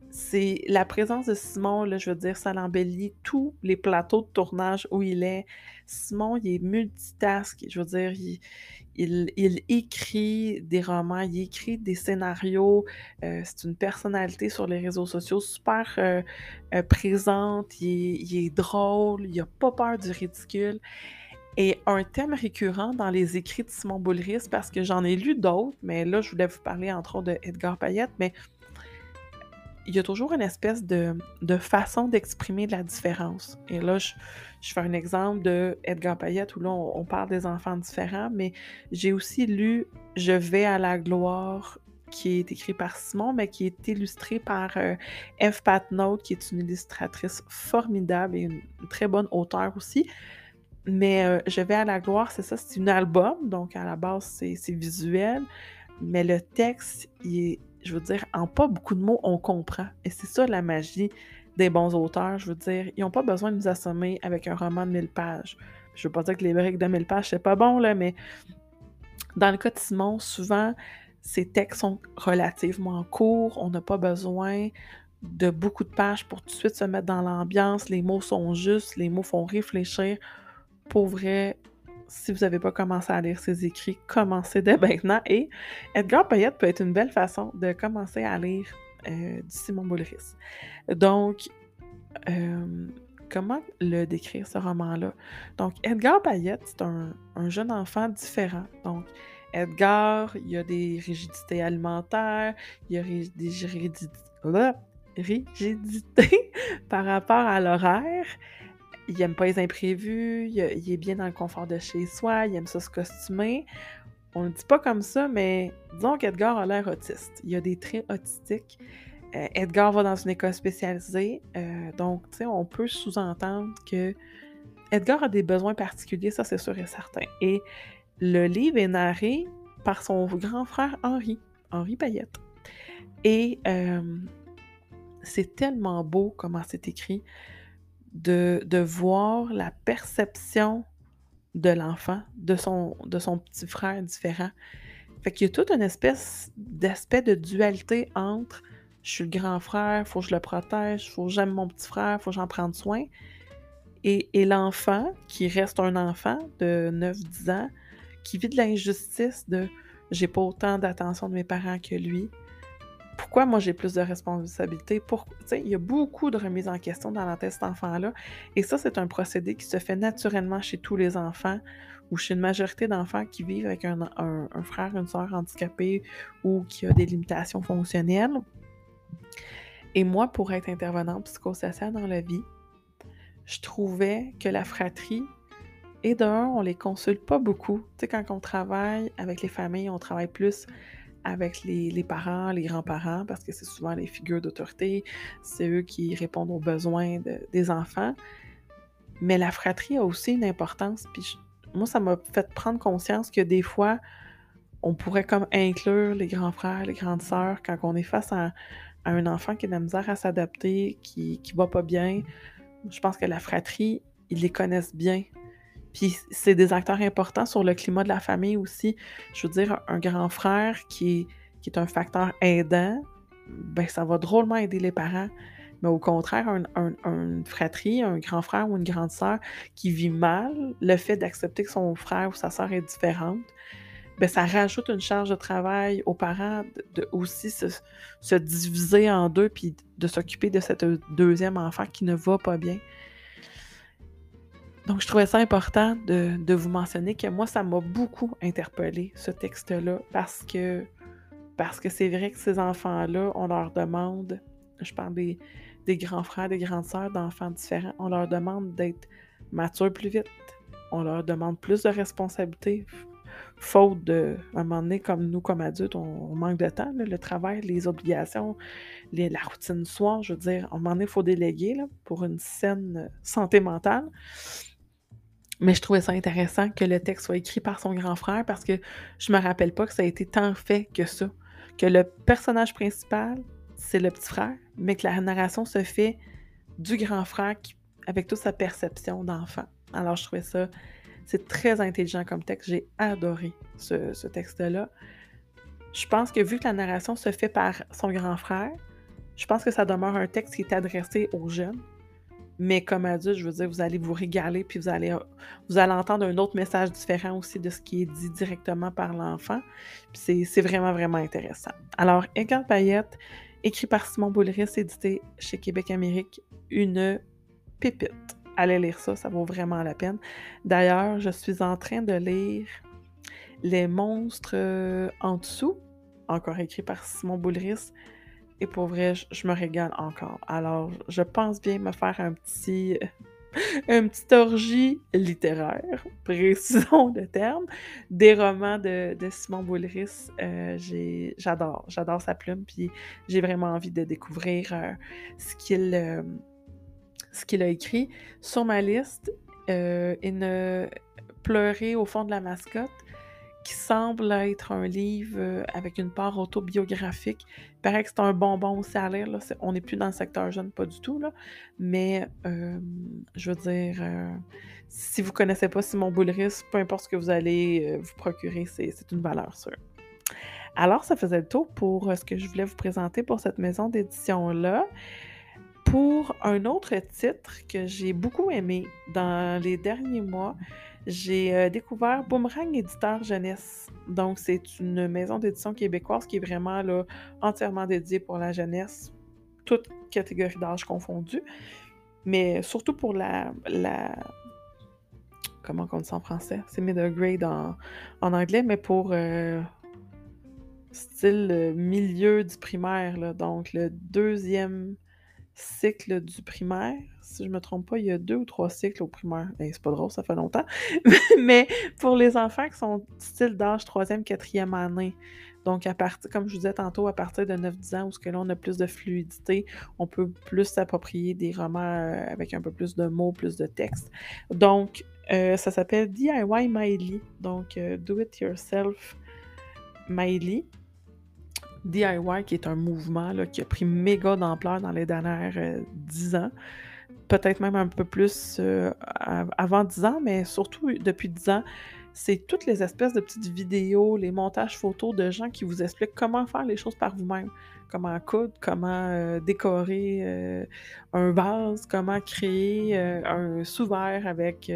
[SPEAKER 1] C'est la présence de Simon, là, je veux dire, ça l'embellit tous les plateaux de tournage où il est. Simon, il est multitask, je veux dire, il, écrit des romans, il écrit des scénarios. Euh, c'est une personnalité sur les réseaux sociaux super euh, euh, présente, il est drôle, il n'a pas peur du ridicule. Et un thème récurrent dans les écrits de Simon Boulris, parce que j'en ai lu d'autres, mais là, je voulais vous parler entre autres de Edgar Payette, mais il y a toujours une espèce de, façon d'exprimer de la différence. Et là, je, fais un exemple de Edgar Payette où là, on, parle des enfants différents, mais j'ai aussi lu Je vais à la gloire qui est écrit par Simon, mais qui est illustré par euh, F. Patnaud, qui est une illustratrice formidable et une, très bonne auteure aussi. Mais euh, Je vais à la gloire, c'est ça, c'est un album, donc à la base, c'est visuel. Mais le texte, je veux dire, en pas beaucoup de mots, on comprend. Et c'est ça la magie des bons auteurs. Je veux dire, ils n'ont pas besoin de nous assommer avec un roman de 1000 pages. Je veux pas dire que les briques de 1000 pages, c'est pas bon, là, mais dans le cas de Simon, souvent, ces textes sont relativement courts. On n'a pas besoin de beaucoup de pages pour tout de suite se mettre dans l'ambiance. Les mots sont justes, les mots font réfléchir. Pour vrai, si vous n'avez pas commencé à lire ses écrits, commencez dès maintenant. Et Edgar Payette peut être une belle façon de commencer à lire euh, du Simon Boulris. Donc, euh, comment le décrire, ce roman-là? Donc, Edgar Payette, c'est un, jeune enfant différent. Donc, Edgar, il y a des rigidités alimentaires, il y a des rigidités par rapport à l'horaire il aime pas les imprévus, il, est bien dans le confort de chez soi, il aime ça se costumer. On le dit pas comme ça, mais disons qu'Edgar a l'air autiste. Il a des traits autistiques. Euh, Edgar va dans une école spécialisée, euh, donc on peut sous-entendre que Edgar a des besoins particuliers, ça c'est sûr et certain. Et le livre est narré par son grand frère Henri, Henri Payette. Et euh, c'est tellement beau comment c'est écrit de, voir la perception de l'enfant, de son, de son petit frère différent. Fait qu'il y a toute une espèce d'aspect de dualité entre je suis le grand frère, faut que je le protège, faut que j'aime mon petit frère, faut que j'en prenne soin. Et, et l'enfant, qui reste un enfant de 9-10 ans, qui vit de l'injustice de j'ai pas autant d'attention de mes parents que lui, pourquoi moi j'ai plus de responsabilités? il y a beaucoup de remises en question dans la tête de cet enfant-là. Et ça, c'est un procédé qui se fait naturellement chez tous les enfants ou chez une majorité d'enfants qui vivent avec un, frère, une soeur handicapée ou qui a des limitations fonctionnelles. Et moi, pour être intervenante psychosociale dans la vie, je trouvais que la fratrie, et d'un, on les consulte pas beaucoup. Tu sais, quand on travaille avec les familles, on travaille plus avec les, parents, les grands-parents, parce que c'est souvent les figures d'autorité, c'est eux qui répondent aux besoins des enfants. Mais la fratrie a aussi une importance. Puis moi, ça m'a fait prendre conscience que des fois, on pourrait comme inclure les grands frères, les grandes sœurs, quand on est face à, un enfant qui a de la misère à s'adapter, qui, qui va pas bien. Je pense que la fratrie, ils les connaissent bien. Puis c'est des acteurs importants sur le climat de la famille aussi. Je veux dire, un grand frère qui est, un facteur aidant, ben ça va drôlement aider les parents. Mais au contraire, un, une fratrie, un grand frère ou une grande sœur qui vit mal, le fait d'accepter que son frère ou sa sœur est différente, ben ça rajoute une charge de travail aux parents de, aussi se, se, diviser en deux puis de s'occuper de cet deuxième enfant qui ne va pas bien. Donc, je trouvais ça important de, vous mentionner que moi, ça m'a beaucoup interpellé, ce texte-là, parce que parce que c'est vrai que ces enfants-là, on leur demande, je parle des, grands frères, des grandes sœurs d'enfants différents, on leur demande d'être matures plus vite. On leur demande plus de responsabilités, faute de, à un moment donné, comme nous, comme adultes, on, manque de temps, le travail, les obligations, la routine soir, je veux dire, à un moment donné, il faut déléguer pour une saine santé mentale. Mais je trouvais ça intéressant que le texte soit écrit par son grand frère parce que je me rappelle pas que ça a été tant fait que ça. Que le personnage principal, c'est le petit frère, mais que la narration se fait du grand frère avec toute sa perception d'enfant. Alors je trouvais ça, c'est très intelligent comme texte. J'ai adoré ce, ce texte-là. Je pense que vu que la narration se fait par son grand frère, je pense que ça demeure un texte qui est adressé aux jeunes, mais comme adulte, je veux dire, vous allez vous régaler, puis vous allez, vous allez entendre un autre message différent aussi de ce qui est dit directement par l'enfant. Puis c'est vraiment, vraiment intéressant. Alors, Edgar Payette, écrit par Simon Boulris, édité chez Québec Amérique, une pépite. Allez lire ça, ça vaut vraiment la peine. D'ailleurs, je suis en train de lire Les monstres euh, en dessous, encore écrit par Simon Boulris. Et pour vrai, je, me régale encore. Alors, je pense bien me faire un petit une petite orgie littéraire, précisons le terme, des romans de, Simon Boulris. Euh, j'adore, j'adore sa plume, puis j'ai vraiment envie de découvrir euh, ce qu'il euh, qu'il a écrit. Sur ma liste, il ne pleurer au fond de la mascotte qui semble être un livre euh, avec une part autobiographique. Il paraît que c'est un bonbon aussi à lire. On n'est plus dans le secteur jeune, pas du tout. Mais euh, je veux dire, euh, si vous ne connaissez pas Simon Boulris, peu importe ce que vous allez vous procurer, c'est, une valeur sûre. Alors, ça faisait le tour pour ce que je voulais vous présenter pour cette maison d'édition-là. Pour un autre titre que j'ai beaucoup aimé dans les derniers mois, j'ai euh, découvert Boomerang Éditeur Jeunesse. Donc, c'est une maison d'édition québécoise qui est vraiment là, entièrement dédiée pour la jeunesse, toute catégorie d'âge confondue, mais surtout pour la. la comment on dit ça en français? C'est middle grade en, anglais, mais pour euh, style euh, milieu du primaire, donc le deuxième cycle du primaire. Si je me trompe pas, il y a deux ou trois cycles au primaire. Ben, c'est pas drôle, ça fait longtemps. Mais pour les enfants qui sont style d'âge troisième, quatrième année, donc, à partir, comme je vous disais tantôt, à partir de 9-10 ans, où ce que là, on a plus de fluidité, on peut plus s'approprier des romans euh, avec un peu plus de mots, plus de texte. Donc, euh, ça s'appelle DIY Miley, donc euh, Do It Yourself Miley. DIY, qui est un mouvement qui a pris méga d'ampleur dans les dernières euh, dix ans. Peut-être même un peu plus euh, avant dix ans, mais surtout depuis dix ans c'est toutes les espèces de petites vidéos, les montages photos de gens qui vous expliquent comment faire les choses par vous-même. Comment coudre, comment euh, décorer euh, un vase, comment créer un sous-verre avec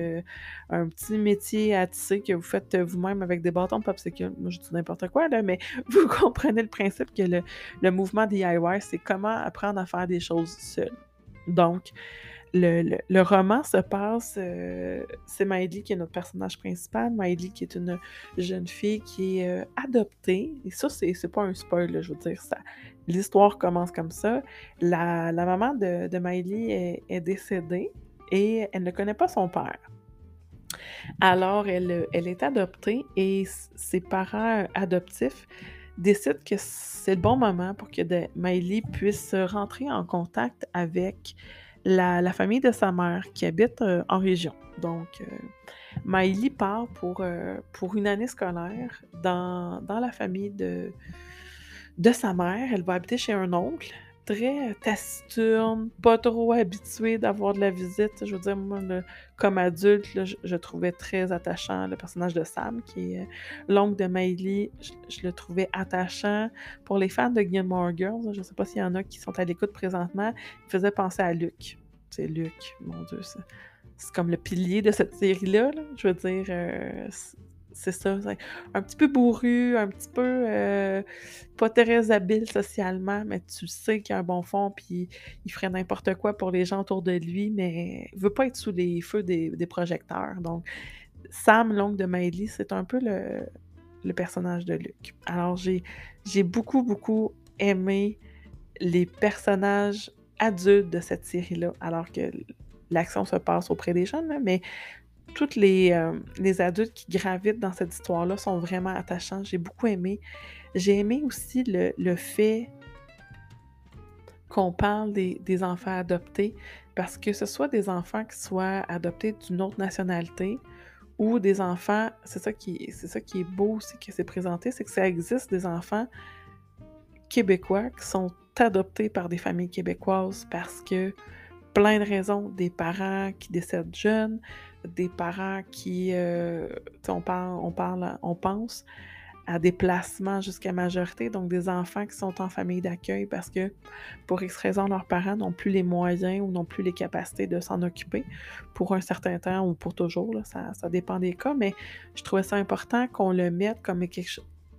[SPEAKER 1] un petit métier à tisser que vous faites vous-même avec des bâtons de popsicle. Moi, je dis n'importe quoi, là, mais vous comprenez le principe que le, le mouvement DIY, c'est comment apprendre à faire des choses seul. Donc, le, roman se passe, euh, c'est Miley qui est notre personnage principal, Miley qui est une jeune fille qui est euh, adoptée, et ça c'est, pas un spoil, je veux dire, ça, l'histoire commence comme ça. La, maman de, de est, décédée et elle ne connaît pas son père. Alors elle, est adoptée et ses parents adoptifs décident que c'est le bon moment pour que Miley puisse rentrer en contact avec la, famille de sa mère qui habite euh, en région. Donc, euh, Miley part pour, euh, pour une année scolaire dans, la famille de, de sa mère. Elle va habiter chez un oncle très taciturne, pas trop habituée d'avoir de la visite. Je veux dire, moi, comme adulte, je, trouvais très attachant le personnage de Sam, qui est l'oncle de Miley. Je, le trouvais attachant. Pour les fans de Gilmore Girls, je ne sais pas s'il y en a qui sont à l'écoute présentement, il faisait penser à Luc. C'est Luc, mon Dieu, c'est comme le pilier de cette série-là. Je veux dire, euh, c'est ça. Un petit peu bourru, un petit peu euh, pas très habile socialement, mais tu sais qu'il a un bon fond, puis il ferait n'importe quoi pour les gens autour de lui, mais il veut pas être sous les feux des, projecteurs. Donc, Sam, l'oncle de Miley, c'est un peu le, personnage de Luc. Alors, j'ai beaucoup, beaucoup aimé les personnages adultes de cette série-là, alors que l'action se passe auprès des jeunes, mais tous les, euh, les, adultes qui gravitent dans cette histoire-là sont vraiment attachants. J'ai beaucoup aimé. J'ai aimé aussi le, fait qu'on parle des, enfants adoptés, parce que ce soit des enfants qui soient adoptés d'une autre nationalité ou des enfants, c'est ça qui, c'est ça qui est beau aussi que c'est présenté, c'est que ça existe des enfants québécois qui sont adoptés par des familles québécoises parce que plein de raisons, des parents qui décèdent jeunes, des parents qui, euh, on parle, on pense à des placements jusqu'à majorité, donc des enfants qui sont en famille d'accueil parce que pour X raison, leurs parents n'ont plus les moyens ou n'ont plus les capacités de s'en occuper pour un certain temps ou pour toujours, ça, ça, dépend des cas, mais je trouvais ça important qu'on le mette comme,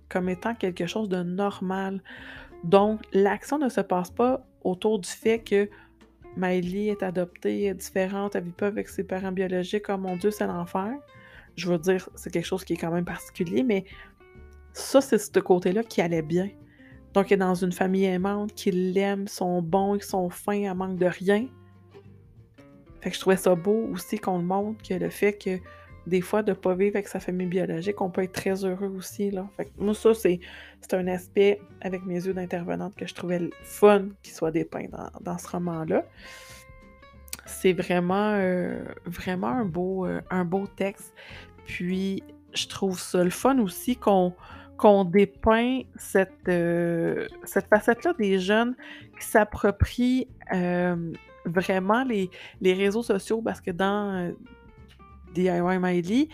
[SPEAKER 1] comme étant quelque chose de normal. Donc, l'action ne se passe pas autour du fait que Miley est adoptée, est différente, elle vit pas avec ses parents biologiques, oh mon Dieu, c'est l'enfer. Je veux dire, c'est quelque chose qui est quand même particulier, mais ça, c'est ce côté-là qui allait bien. Donc, elle est dans une famille aimante, qui l'aime, sont bons, ils sont fins, elle manque de rien. Fait que je trouvais ça beau aussi qu'on le montre, que le fait que des fois, de ne pas vivre avec sa famille biologique, on peut être très heureux aussi. Là. Fait que moi, ça, c'est, un aspect, avec mes yeux d'intervenante, que je trouvais fun qu'il soit dépeint dans, ce roman-là. C'est vraiment, euh, vraiment un beau, euh, un beau texte. Puis, je trouve ça le fun aussi qu'on qu'on dépeint cette, euh, cette facette-là des jeunes qui s'approprient vraiment les, les, réseaux sociaux parce que dans, DIY Miley,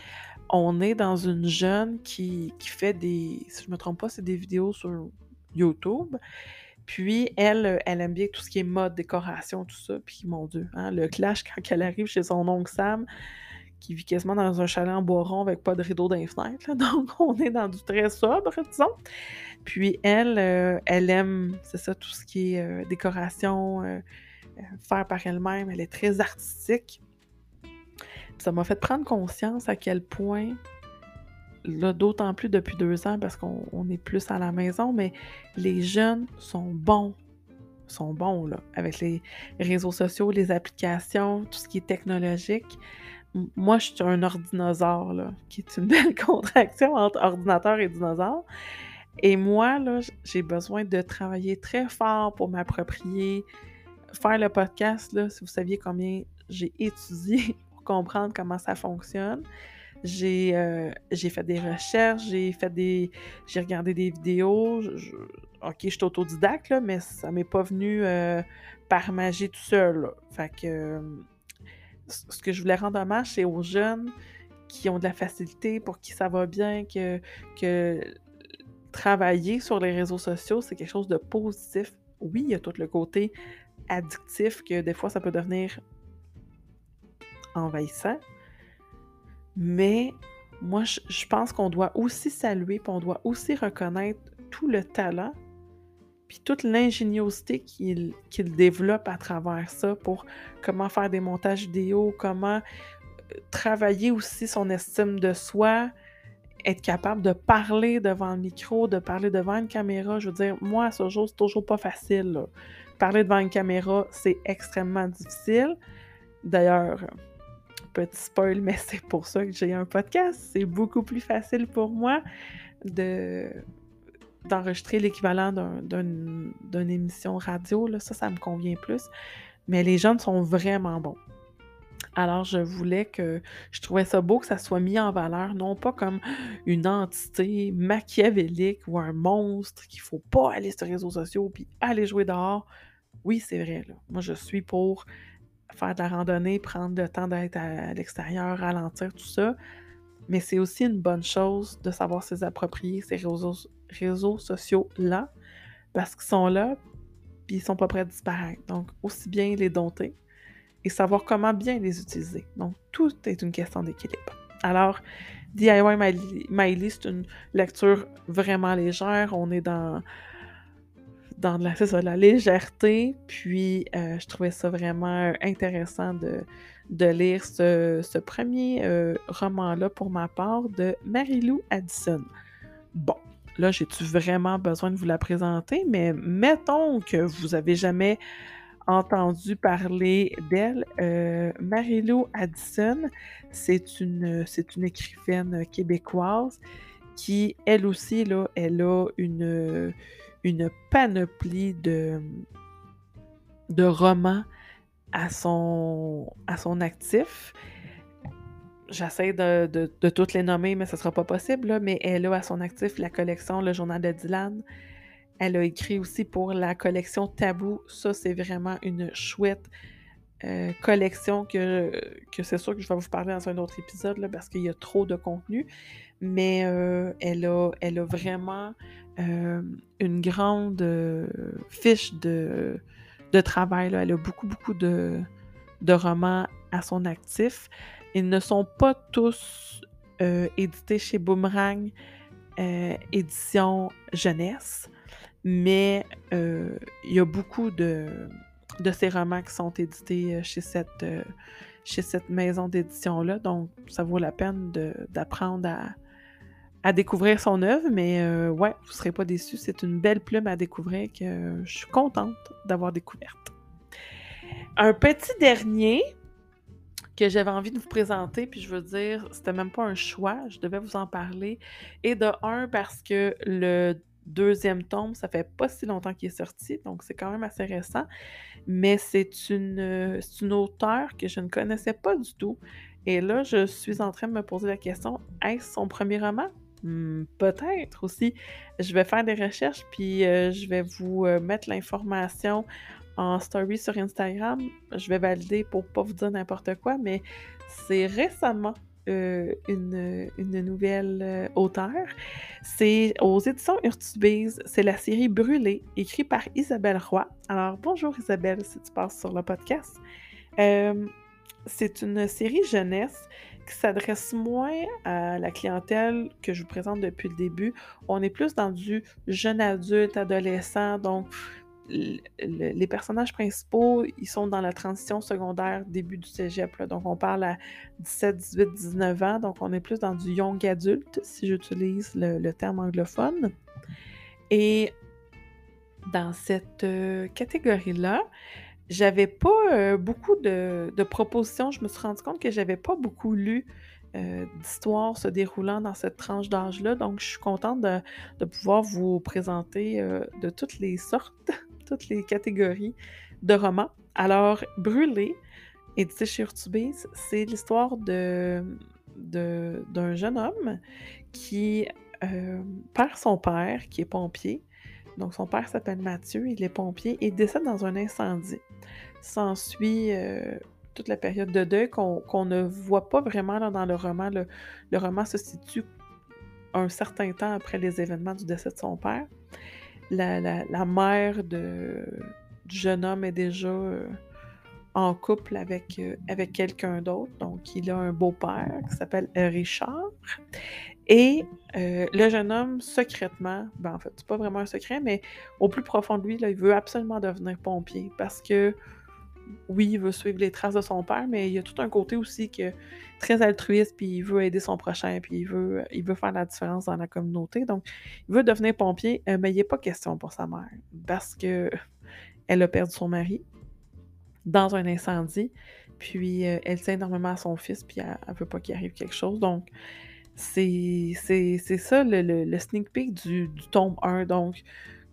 [SPEAKER 1] on est dans une jeune qui, fait des, si je me trompe pas, c'est des vidéos sur YouTube. Puis elle, elle aime bien tout ce qui est mode, décoration, tout ça. Puis mon Dieu, hein, le clash quand elle arrive chez son oncle Sam, qui vit quasiment dans un chalet en bois rond avec pas de rideau dans les. Donc on est dans du très sobre, disons. Puis elle, euh, elle aime, c'est ça, tout ce qui est euh, décoration, euh, faire par elle-même. Elle est très artistique ça m'a fait prendre conscience à quel point, d'autant plus depuis deux ans parce qu'on est plus à la maison, mais les jeunes sont bons, sont bons, là, avec les réseaux sociaux, les applications, tout ce qui est technologique. Moi, je suis un ordinosaure, là, qui est une belle contraction entre ordinateur et dinosaure. Et moi, là, j'ai besoin de travailler très fort pour m'approprier, faire le podcast, là, si vous saviez combien j'ai étudié comprendre comment ça fonctionne. J'ai euh, fait des recherches, j'ai fait des. J'ai regardé des vidéos. ok, je suis autodidacte, là, mais ça m'est pas venu euh, par magie tout seul. Fait que ce que je voulais rendre hommage, c'est aux jeunes qui ont de la facilité, pour qui ça va bien, que, que travailler sur les réseaux sociaux, c'est quelque chose de positif. Oui, il y a tout le côté addictif que des fois ça peut devenir envahissant. Mais moi, je, pense qu'on doit aussi saluer, puis on doit aussi reconnaître tout le talent, puis toute l'ingéniosité qu'il développe à travers ça pour comment faire des montages vidéo, comment euh, travailler aussi son estime de soi, être capable de parler devant le micro, de parler devant une caméra. Je veux dire, moi, à ce jour, c'est toujours pas facile. Parler devant une caméra, c'est extrêmement difficile. D'ailleurs, petit spoil, mais c'est pour ça que j'ai un podcast. C'est beaucoup plus facile pour moi de d'enregistrer l'équivalent d'une émission radio. Là. Ça, ça me convient plus. Mais les jeunes sont vraiment bons. Alors, je voulais que je trouvais ça beau que ça soit mis en valeur, non pas comme une entité machiavélique ou un monstre qu'il faut pas aller sur les réseaux sociaux puis aller jouer dehors. Oui, c'est vrai. Là. Moi, je suis pour faire de la randonnée, prendre le temps d'être à, l'extérieur, ralentir, tout ça. Mais c'est aussi une bonne chose de savoir se approprier ces réseaux, sociaux-là, parce qu'ils sont là, puis ils sont pas prêts à disparaître. Donc, aussi bien les dompter et savoir comment bien les utiliser. Donc, tout est une question d'équilibre. Alors, DIY List, c'est une lecture vraiment légère. On est dans dans la, ça, la légèreté. Puis, euh, je trouvais ça vraiment intéressant de, de lire ce, premier euh, roman-là pour ma part de Marie-Lou Addison. Bon, là, j'ai-tu vraiment besoin de vous la présenter, mais mettons que vous avez jamais entendu parler d'elle. Euh, Marie-Lou Addison, c'est une, c'est une écrivaine québécoise qui, elle aussi, là, elle a une une panoplie de, de romans à son, à son actif. J'essaie de, de, toutes les nommer, mais ce ne sera pas possible. mais elle a à son actif la collection Le Journal de Dylan. Elle a écrit aussi pour la collection Tabou. Ça, c'est vraiment une chouette euh, collection que, que c'est sûr que je vais vous parler dans un autre épisode là, parce qu'il y a trop de contenu. Mais euh, elle, a, elle a vraiment euh, une grande euh, fiche de, de travail. Elle a beaucoup, beaucoup de, de, romans à son actif. Ils ne sont pas tous édités chez Boomerang édition jeunesse, mais il y a beaucoup de, de ces romans qui sont édités chez cette, chez cette maison d'édition-là. Donc, ça vaut la peine d'apprendre à à découvrir son œuvre, mais euh, ouais, vous ne serez pas déçus. C'est une belle plume à découvrir que je suis contente d'avoir découverte. Un petit dernier, que j'avais envie de vous présenter, puis je veux dire, c'était même pas un choix, je devais vous en parler. Et de un, parce que le deuxième tome, ça fait pas si longtemps qu'il est sorti, donc c'est quand même assez récent. Mais c'est une, une auteure que je ne connaissais pas du tout. Et là, je suis en train de me poser la question, est-ce son premier roman? Hmm, peut-être aussi. Je vais faire des recherches, puis euh, je vais vous euh, mettre l'information en story sur Instagram. Je vais valider pour pas vous dire n'importe quoi, mais c'est récemment euh, une, nouvelle euh, auteure. C'est aux éditions Urtubise. C'est la série Brûlée, écrite par Isabelle Roy. Alors, bonjour Isabelle, si tu passes sur le podcast. C'est une série jeunesse s'adresse moins à la clientèle que je vous présente depuis le début. On est plus dans du jeune adulte, adolescent, donc les personnages principaux, ils sont dans la transition secondaire, début du cégep. Donc, on parle à 17, 18, 19 ans. Donc, on est plus dans du young adulte, si j'utilise le, terme anglophone. Et dans cette euh, catégorie-là, j'avais pas euh, beaucoup de, propositions. Je me suis rendu compte que j'avais pas beaucoup lu euh, d'histoires se déroulant dans cette tranche d'âge-là. Donc, je suis contente de, pouvoir vous présenter de toutes les sortes toutes les catégories de romans. Alors, Brûlé, édité chez Urtubise, c'est l'histoire de, d'un jeune homme qui euh, perd son père, qui est pompier. Donc, son père s'appelle Mathieu, il est pompier et décède dans un incendie. S'ensuit euh, toute la période de deuil qu'on, ne voit pas vraiment dans le roman. Le, roman se situe un certain temps après les événements du décès de son père la, mère du jeune homme est déjà euh, en couple avec, euh, avec quelqu'un d'autre. Donc, il a un beau-père qui s'appelle Richard. Et euh, le jeune homme, secrètement, ben en fait, c'est pas vraiment un secret, mais au plus profond de lui, là, il veut absolument devenir pompier parce que oui, il veut suivre les traces de son père, mais il y a tout un côté aussi que très altruiste, puis il veut aider son prochain, puis il veut, il veut faire la différence dans la communauté. Donc, il veut devenir pompier, euh, mais il n'est pas question pour sa mère, parce que elle a perdu son mari dans un incendie, puis euh, elle tient énormément à son fils, puis elle, ne veut pas qu'il arrive quelque chose. Donc, c'est ça le, sneak peek du, du tome 1. Donc,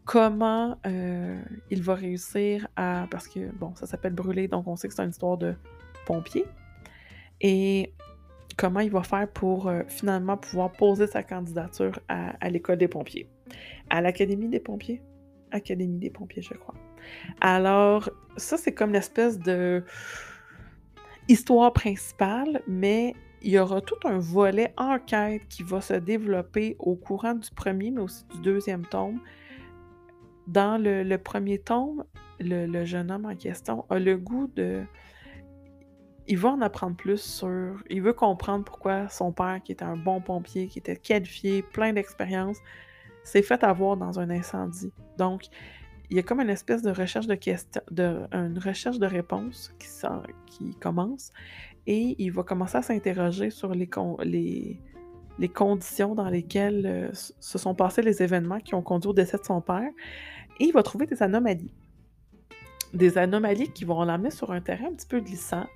[SPEAKER 1] comment euh, il va réussir à... Parce que, bon, ça s'appelle Brûler, donc on sait que c'est une histoire de pompier. Et comment il va faire pour euh, finalement pouvoir poser sa candidature à, l'école des pompiers. À l'Académie des pompiers. Académie des pompiers, je crois. Alors, ça, c'est comme l'espèce de histoire principale, mais il y aura tout un volet enquête qui va se développer au courant du premier, mais aussi du deuxième tome, dans le, premier tome, le, jeune homme en question a le goût de. Il va en apprendre plus sur. Il veut comprendre pourquoi son père, qui était un bon pompier, qui était qualifié, plein d'expérience, s'est fait avoir dans un incendie. Donc, il y a comme une espèce de recherche de questions, de, recherche de réponses qui, commence, et il va commencer à s'interroger sur les, conditions dans lesquelles euh, se sont passés les événements qui ont conduit au décès de son père. Et il va trouver des anomalies. Des anomalies qui vont l'amener sur un terrain un petit peu glissant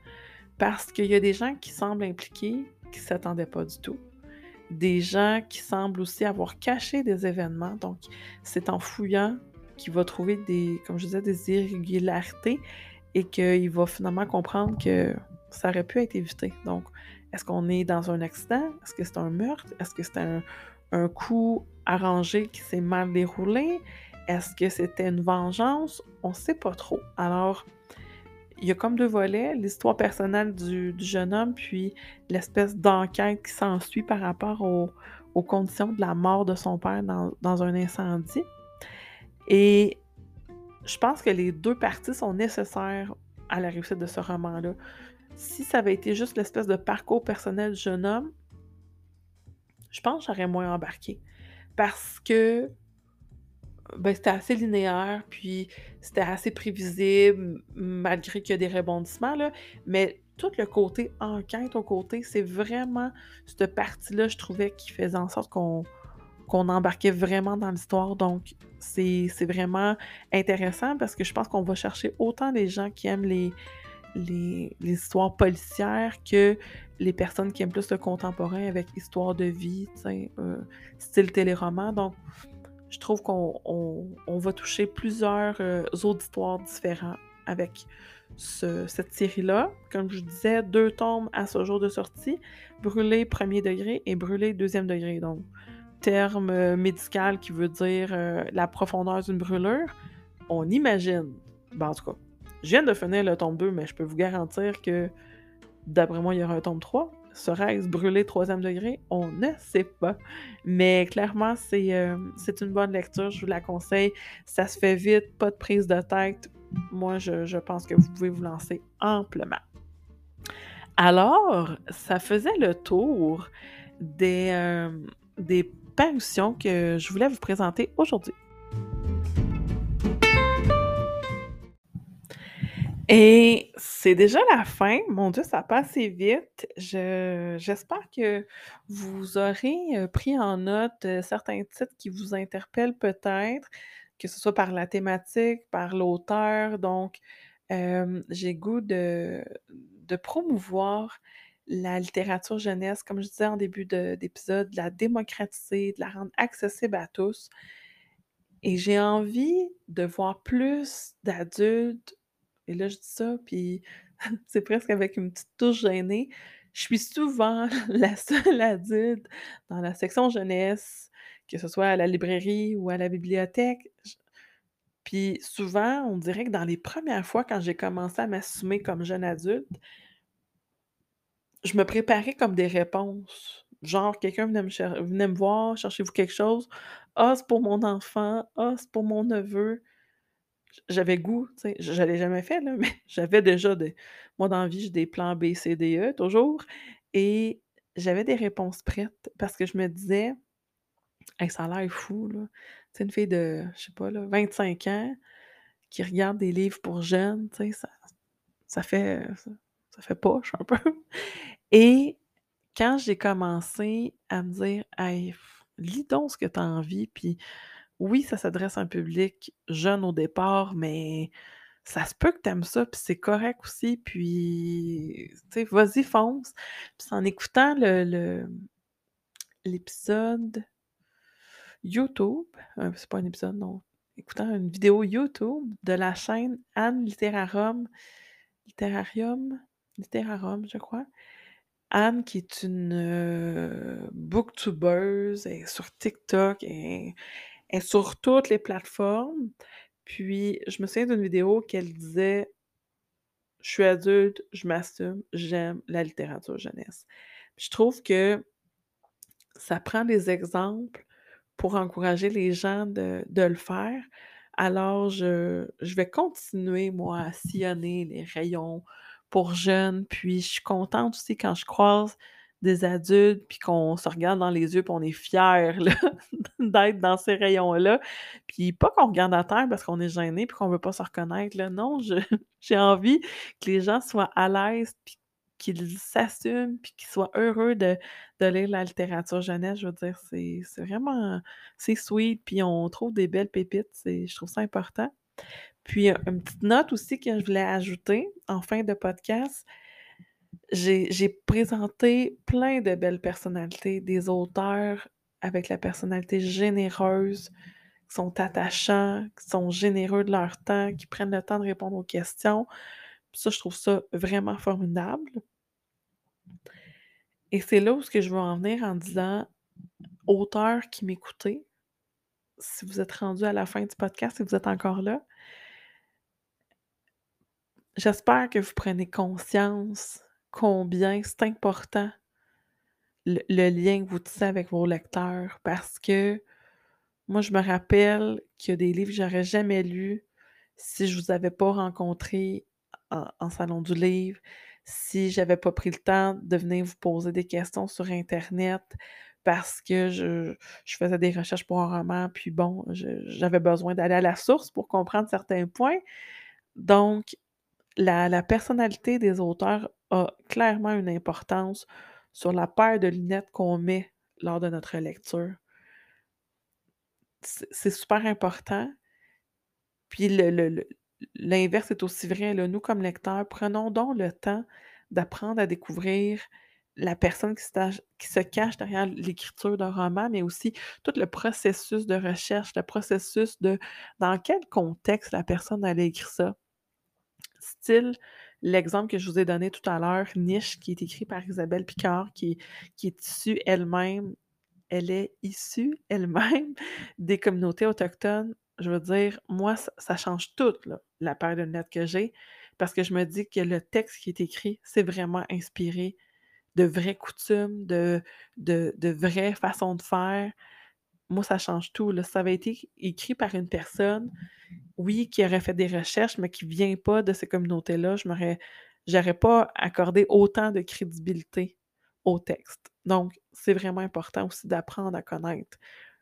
[SPEAKER 1] parce qu'il y a des gens qui semblent impliqués qui ne s'attendaient pas du tout. Des gens qui semblent aussi avoir caché des événements. Donc, c'est en fouillant qu'il va trouver des, comme je disais, des irrégularités et qu'il va finalement comprendre que ça aurait pu être évité. Donc, est-ce qu'on est dans un accident? Est-ce que c'est un meurtre? Est-ce que c'est un, un coup arrangé qui s'est mal déroulé? Est-ce que c'était une vengeance? On ne sait pas trop. Alors, il y a comme deux volets, l'histoire personnelle du, jeune homme, puis l'espèce d'enquête qui s'ensuit par rapport aux, conditions de la mort de son père dans, dans, un incendie. Et je pense que les deux parties sont nécessaires à la réussite de ce roman-là. Si ça avait été juste l'espèce de parcours personnel du jeune homme, je pense que j'aurais moins embarqué. Parce que ben, c'était assez linéaire, puis c'était assez prévisible, malgré qu'il y a des rebondissements. Mais tout le côté enquête au côté, c'est vraiment cette partie-là, je trouvais, qui faisait en sorte qu'on qu'on embarquait vraiment dans l'histoire. Donc, c'est vraiment intéressant parce que je pense qu'on va chercher autant les gens qui aiment les, histoires policières que les personnes qui aiment plus le contemporain avec histoire de vie, euh, style téléroman. Donc, je trouve qu'on va toucher plusieurs euh, auditoires différents avec cette série-là. Comme je disais, deux tombes à ce jour de sortie, brûlé premier degré et brûlé deuxième degré. Donc, terme euh, médical qui veut dire euh, la profondeur d'une brûlure, on imagine. Ben, en tout cas, je viens de finir le tome 2, mais je peux vous garantir que d'après moi, il y aura un tome 3. Serait-ce brûlé troisième degré? On ne sait pas. Mais clairement, euh, c'est une bonne lecture, je vous la conseille. Ça se fait vite, pas de prise de tête. Moi, je, pense que vous pouvez vous lancer amplement. Alors, ça faisait le tour des, des que je voulais vous présenter aujourd'hui. Et c'est déjà la fin. Mon Dieu, ça passe assez vite. j'espère que vous aurez euh, pris en note euh, certains titres qui vous interpellent peut-être, que ce soit par la thématique, par l'auteur. Donc, euh, j'ai goût de, de promouvoir la littérature jeunesse, comme je disais en début d'épisode, de, la démocratiser, de la rendre accessible à tous. Et j'ai envie de voir plus d'adultes, et là je dis ça, puis c'est presque avec une petite touche gênée, je suis souvent la seule adulte dans la section jeunesse, que ce soit à la librairie ou à la bibliothèque. Puis souvent, on dirait que dans les premières fois, quand j'ai commencé à m'assumer comme jeune adulte, je me préparais comme des réponses. Genre, quelqu'un venait me, me voir, cherchez-vous quelque chose? Ah, c'est pour mon enfant. Ah, c'est pour mon neveu. J'avais goût, tu sais. Je l'ai jamais fait, là, mais j'avais déjà des. Moi, dans la vie, j'ai des plans B, C, D, E, toujours. Et j'avais des réponses prêtes parce que je me disais, hey, ça a l'air fou, là. C'est une fille de, je sais pas, là, 25 ans qui regarde des livres pour jeunes, tu sais, ça, ça fait ça fait poche un peu. Et quand j'ai commencé à me dire, hey, lis donc ce que tu as envie, puis oui, ça s'adresse à un public jeune au départ, mais ça se peut que tu aimes ça, puis c'est correct aussi, puis, tu sais, vas-y, fonce. Puis en écoutant le, l'épisode YouTube, euh, c'est pas un épisode, non, écoutant une vidéo YouTube de la chaîne Anne Literarum, Literarium, Literarum, je crois. Anne, qui est une euh, booktubeuse, est sur TikTok, et est sur toutes les plateformes. Puis, je me souviens d'une vidéo qu'elle disait Je suis adulte, je m'assume, j'aime la littérature jeunesse. je trouve que ça prend des exemples pour encourager les gens de, le faire. Alors, je, je vais continuer, moi, à sillonner les rayons pour jeunes. Puis je suis contente aussi quand je croise des adultes, puis qu'on se regarde dans les yeux, puis on est fiers d'être dans ces rayons-là. Puis pas qu'on regarde à terre parce qu'on est gêné, puis qu'on veut pas se reconnaître. Là. Non, j'ai envie que les gens soient à l'aise, puis qu'ils s'assument, puis qu'ils soient heureux de, de, lire la littérature jeunesse. Je veux dire, c'est vraiment, c'est sweet, puis on trouve des belles pépites. Je trouve ça important. Puis, une petite note aussi que je voulais ajouter en fin de podcast. J'ai présenté plein de belles personnalités, des auteurs avec la personnalité généreuse, qui sont attachants, qui sont généreux de leur temps, qui prennent le temps de répondre aux questions. ça, je trouve ça vraiment formidable. Et c'est là où ce que je veux en venir en disant, auteurs qui m'écoutez, si vous êtes rendu à la fin du podcast, si vous êtes encore là, J'espère que vous prenez conscience combien c'est important le, lien que vous tissez avec vos lecteurs parce que moi, je me rappelle qu'il y a des livres que j'aurais jamais lus si je vous avais pas rencontré en, salon du livre, si j'avais pas pris le temps de venir vous poser des questions sur Internet parce que je, je faisais des recherches pour un roman, puis bon, j'avais besoin d'aller à la source pour comprendre certains points. Donc, la, personnalité des auteurs a clairement une importance sur la paire de lunettes qu'on met lors de notre lecture. C'est super important. Puis l'inverse est aussi vrai. Nous, comme lecteurs, prenons donc le temps d'apprendre à découvrir la personne qui qui se cache derrière l'écriture d'un roman, mais aussi tout le processus de recherche, le processus de dans quel contexte la personne elle a écrit ça. Style, l'exemple que je vous ai donné tout à l'heure, Niche, qui est écrit par Isabelle Picard, qui qui est issue elle-même elle est issue elle-même des communautés autochtones. Je veux dire, moi, ça change tout, la paire de lunettes que j'ai, parce que je me dis que le texte qui est écrit, c'est vraiment inspiré de vraies coutumes, de de de vraies façons de faire. Moi, ça change tout, ça avait été écrit par une personne, oui, qui aurait fait des recherches, mais qui vient pas de ces communautés-là, je j'aurais pas accordé autant de crédibilité au texte. Donc, c'est vraiment important aussi d'apprendre à connaître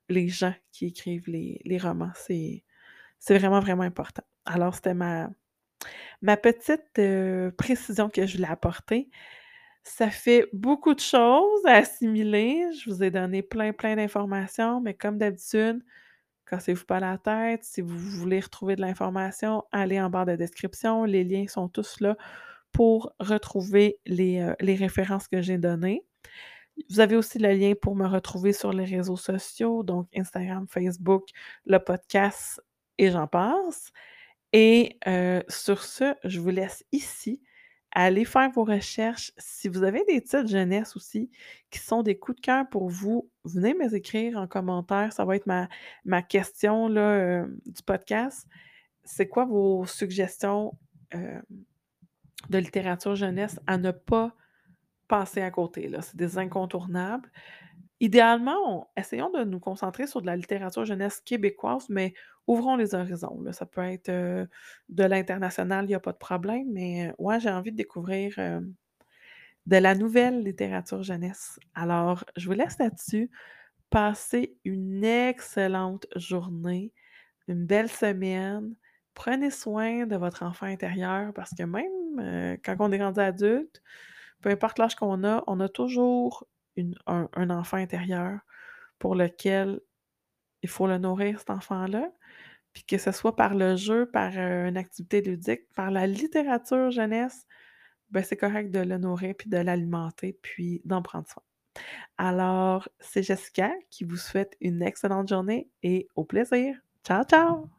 [SPEAKER 1] les gens qui écrivent les romans. C'est vraiment, vraiment important. Alors, c'était ma ma petite, heu, précision que je voulais apporter. Ça fait beaucoup de choses à assimiler. Je vous ai donné plein, plein d'informations, mais comme d'habitude, cassez-vous pas la tête. Si vous voulez retrouver de l'information, allez en barre de description. Les liens sont tous là pour retrouver les, heu, les références que j'ai données. Vous avez aussi le lien pour me retrouver sur les réseaux sociaux, donc Instagram, Facebook, le podcast et j'en passe. Et heu, sur ce, je vous laisse ici. Allez faire vos recherches. Si vous avez des titres jeunesse aussi qui sont des coups de cœur pour vous, venez me écrire en commentaire. Ça va être ma question heu, du podcast. C'est quoi vos suggestions, hem, de littérature jeunesse à ne pas passer à côté? C'est des incontournables. Idéalement, on essayons de nous concentrer sur de la littérature jeunesse québécoise, mais ouvrons les horizons. Ça peut être, de l'international, il y a pas de problème, mais, ouais, j'ai envie de découvrir, de la nouvelle littérature jeunesse. Alors, je vous laisse là-dessus. Passez une excellente journée, une belle semaine. Prenez soin de votre enfant intérieur parce que même, quand on est rendu adulte, peu importe l'âge qu'on a, on a toujours un enfant intérieur pour lequel il faut le nourrir, cet enfant-là. Puis que ce soit par le jeu, par, heu, une activité ludique, par la littérature jeunesse, ben, c'est correct de le nourrir puis de l'alimenter, puis d'en prendre soin. Alors, c'est Jessica qui vous souhaite une excellente journée et au plaisir. Ciao, ciao!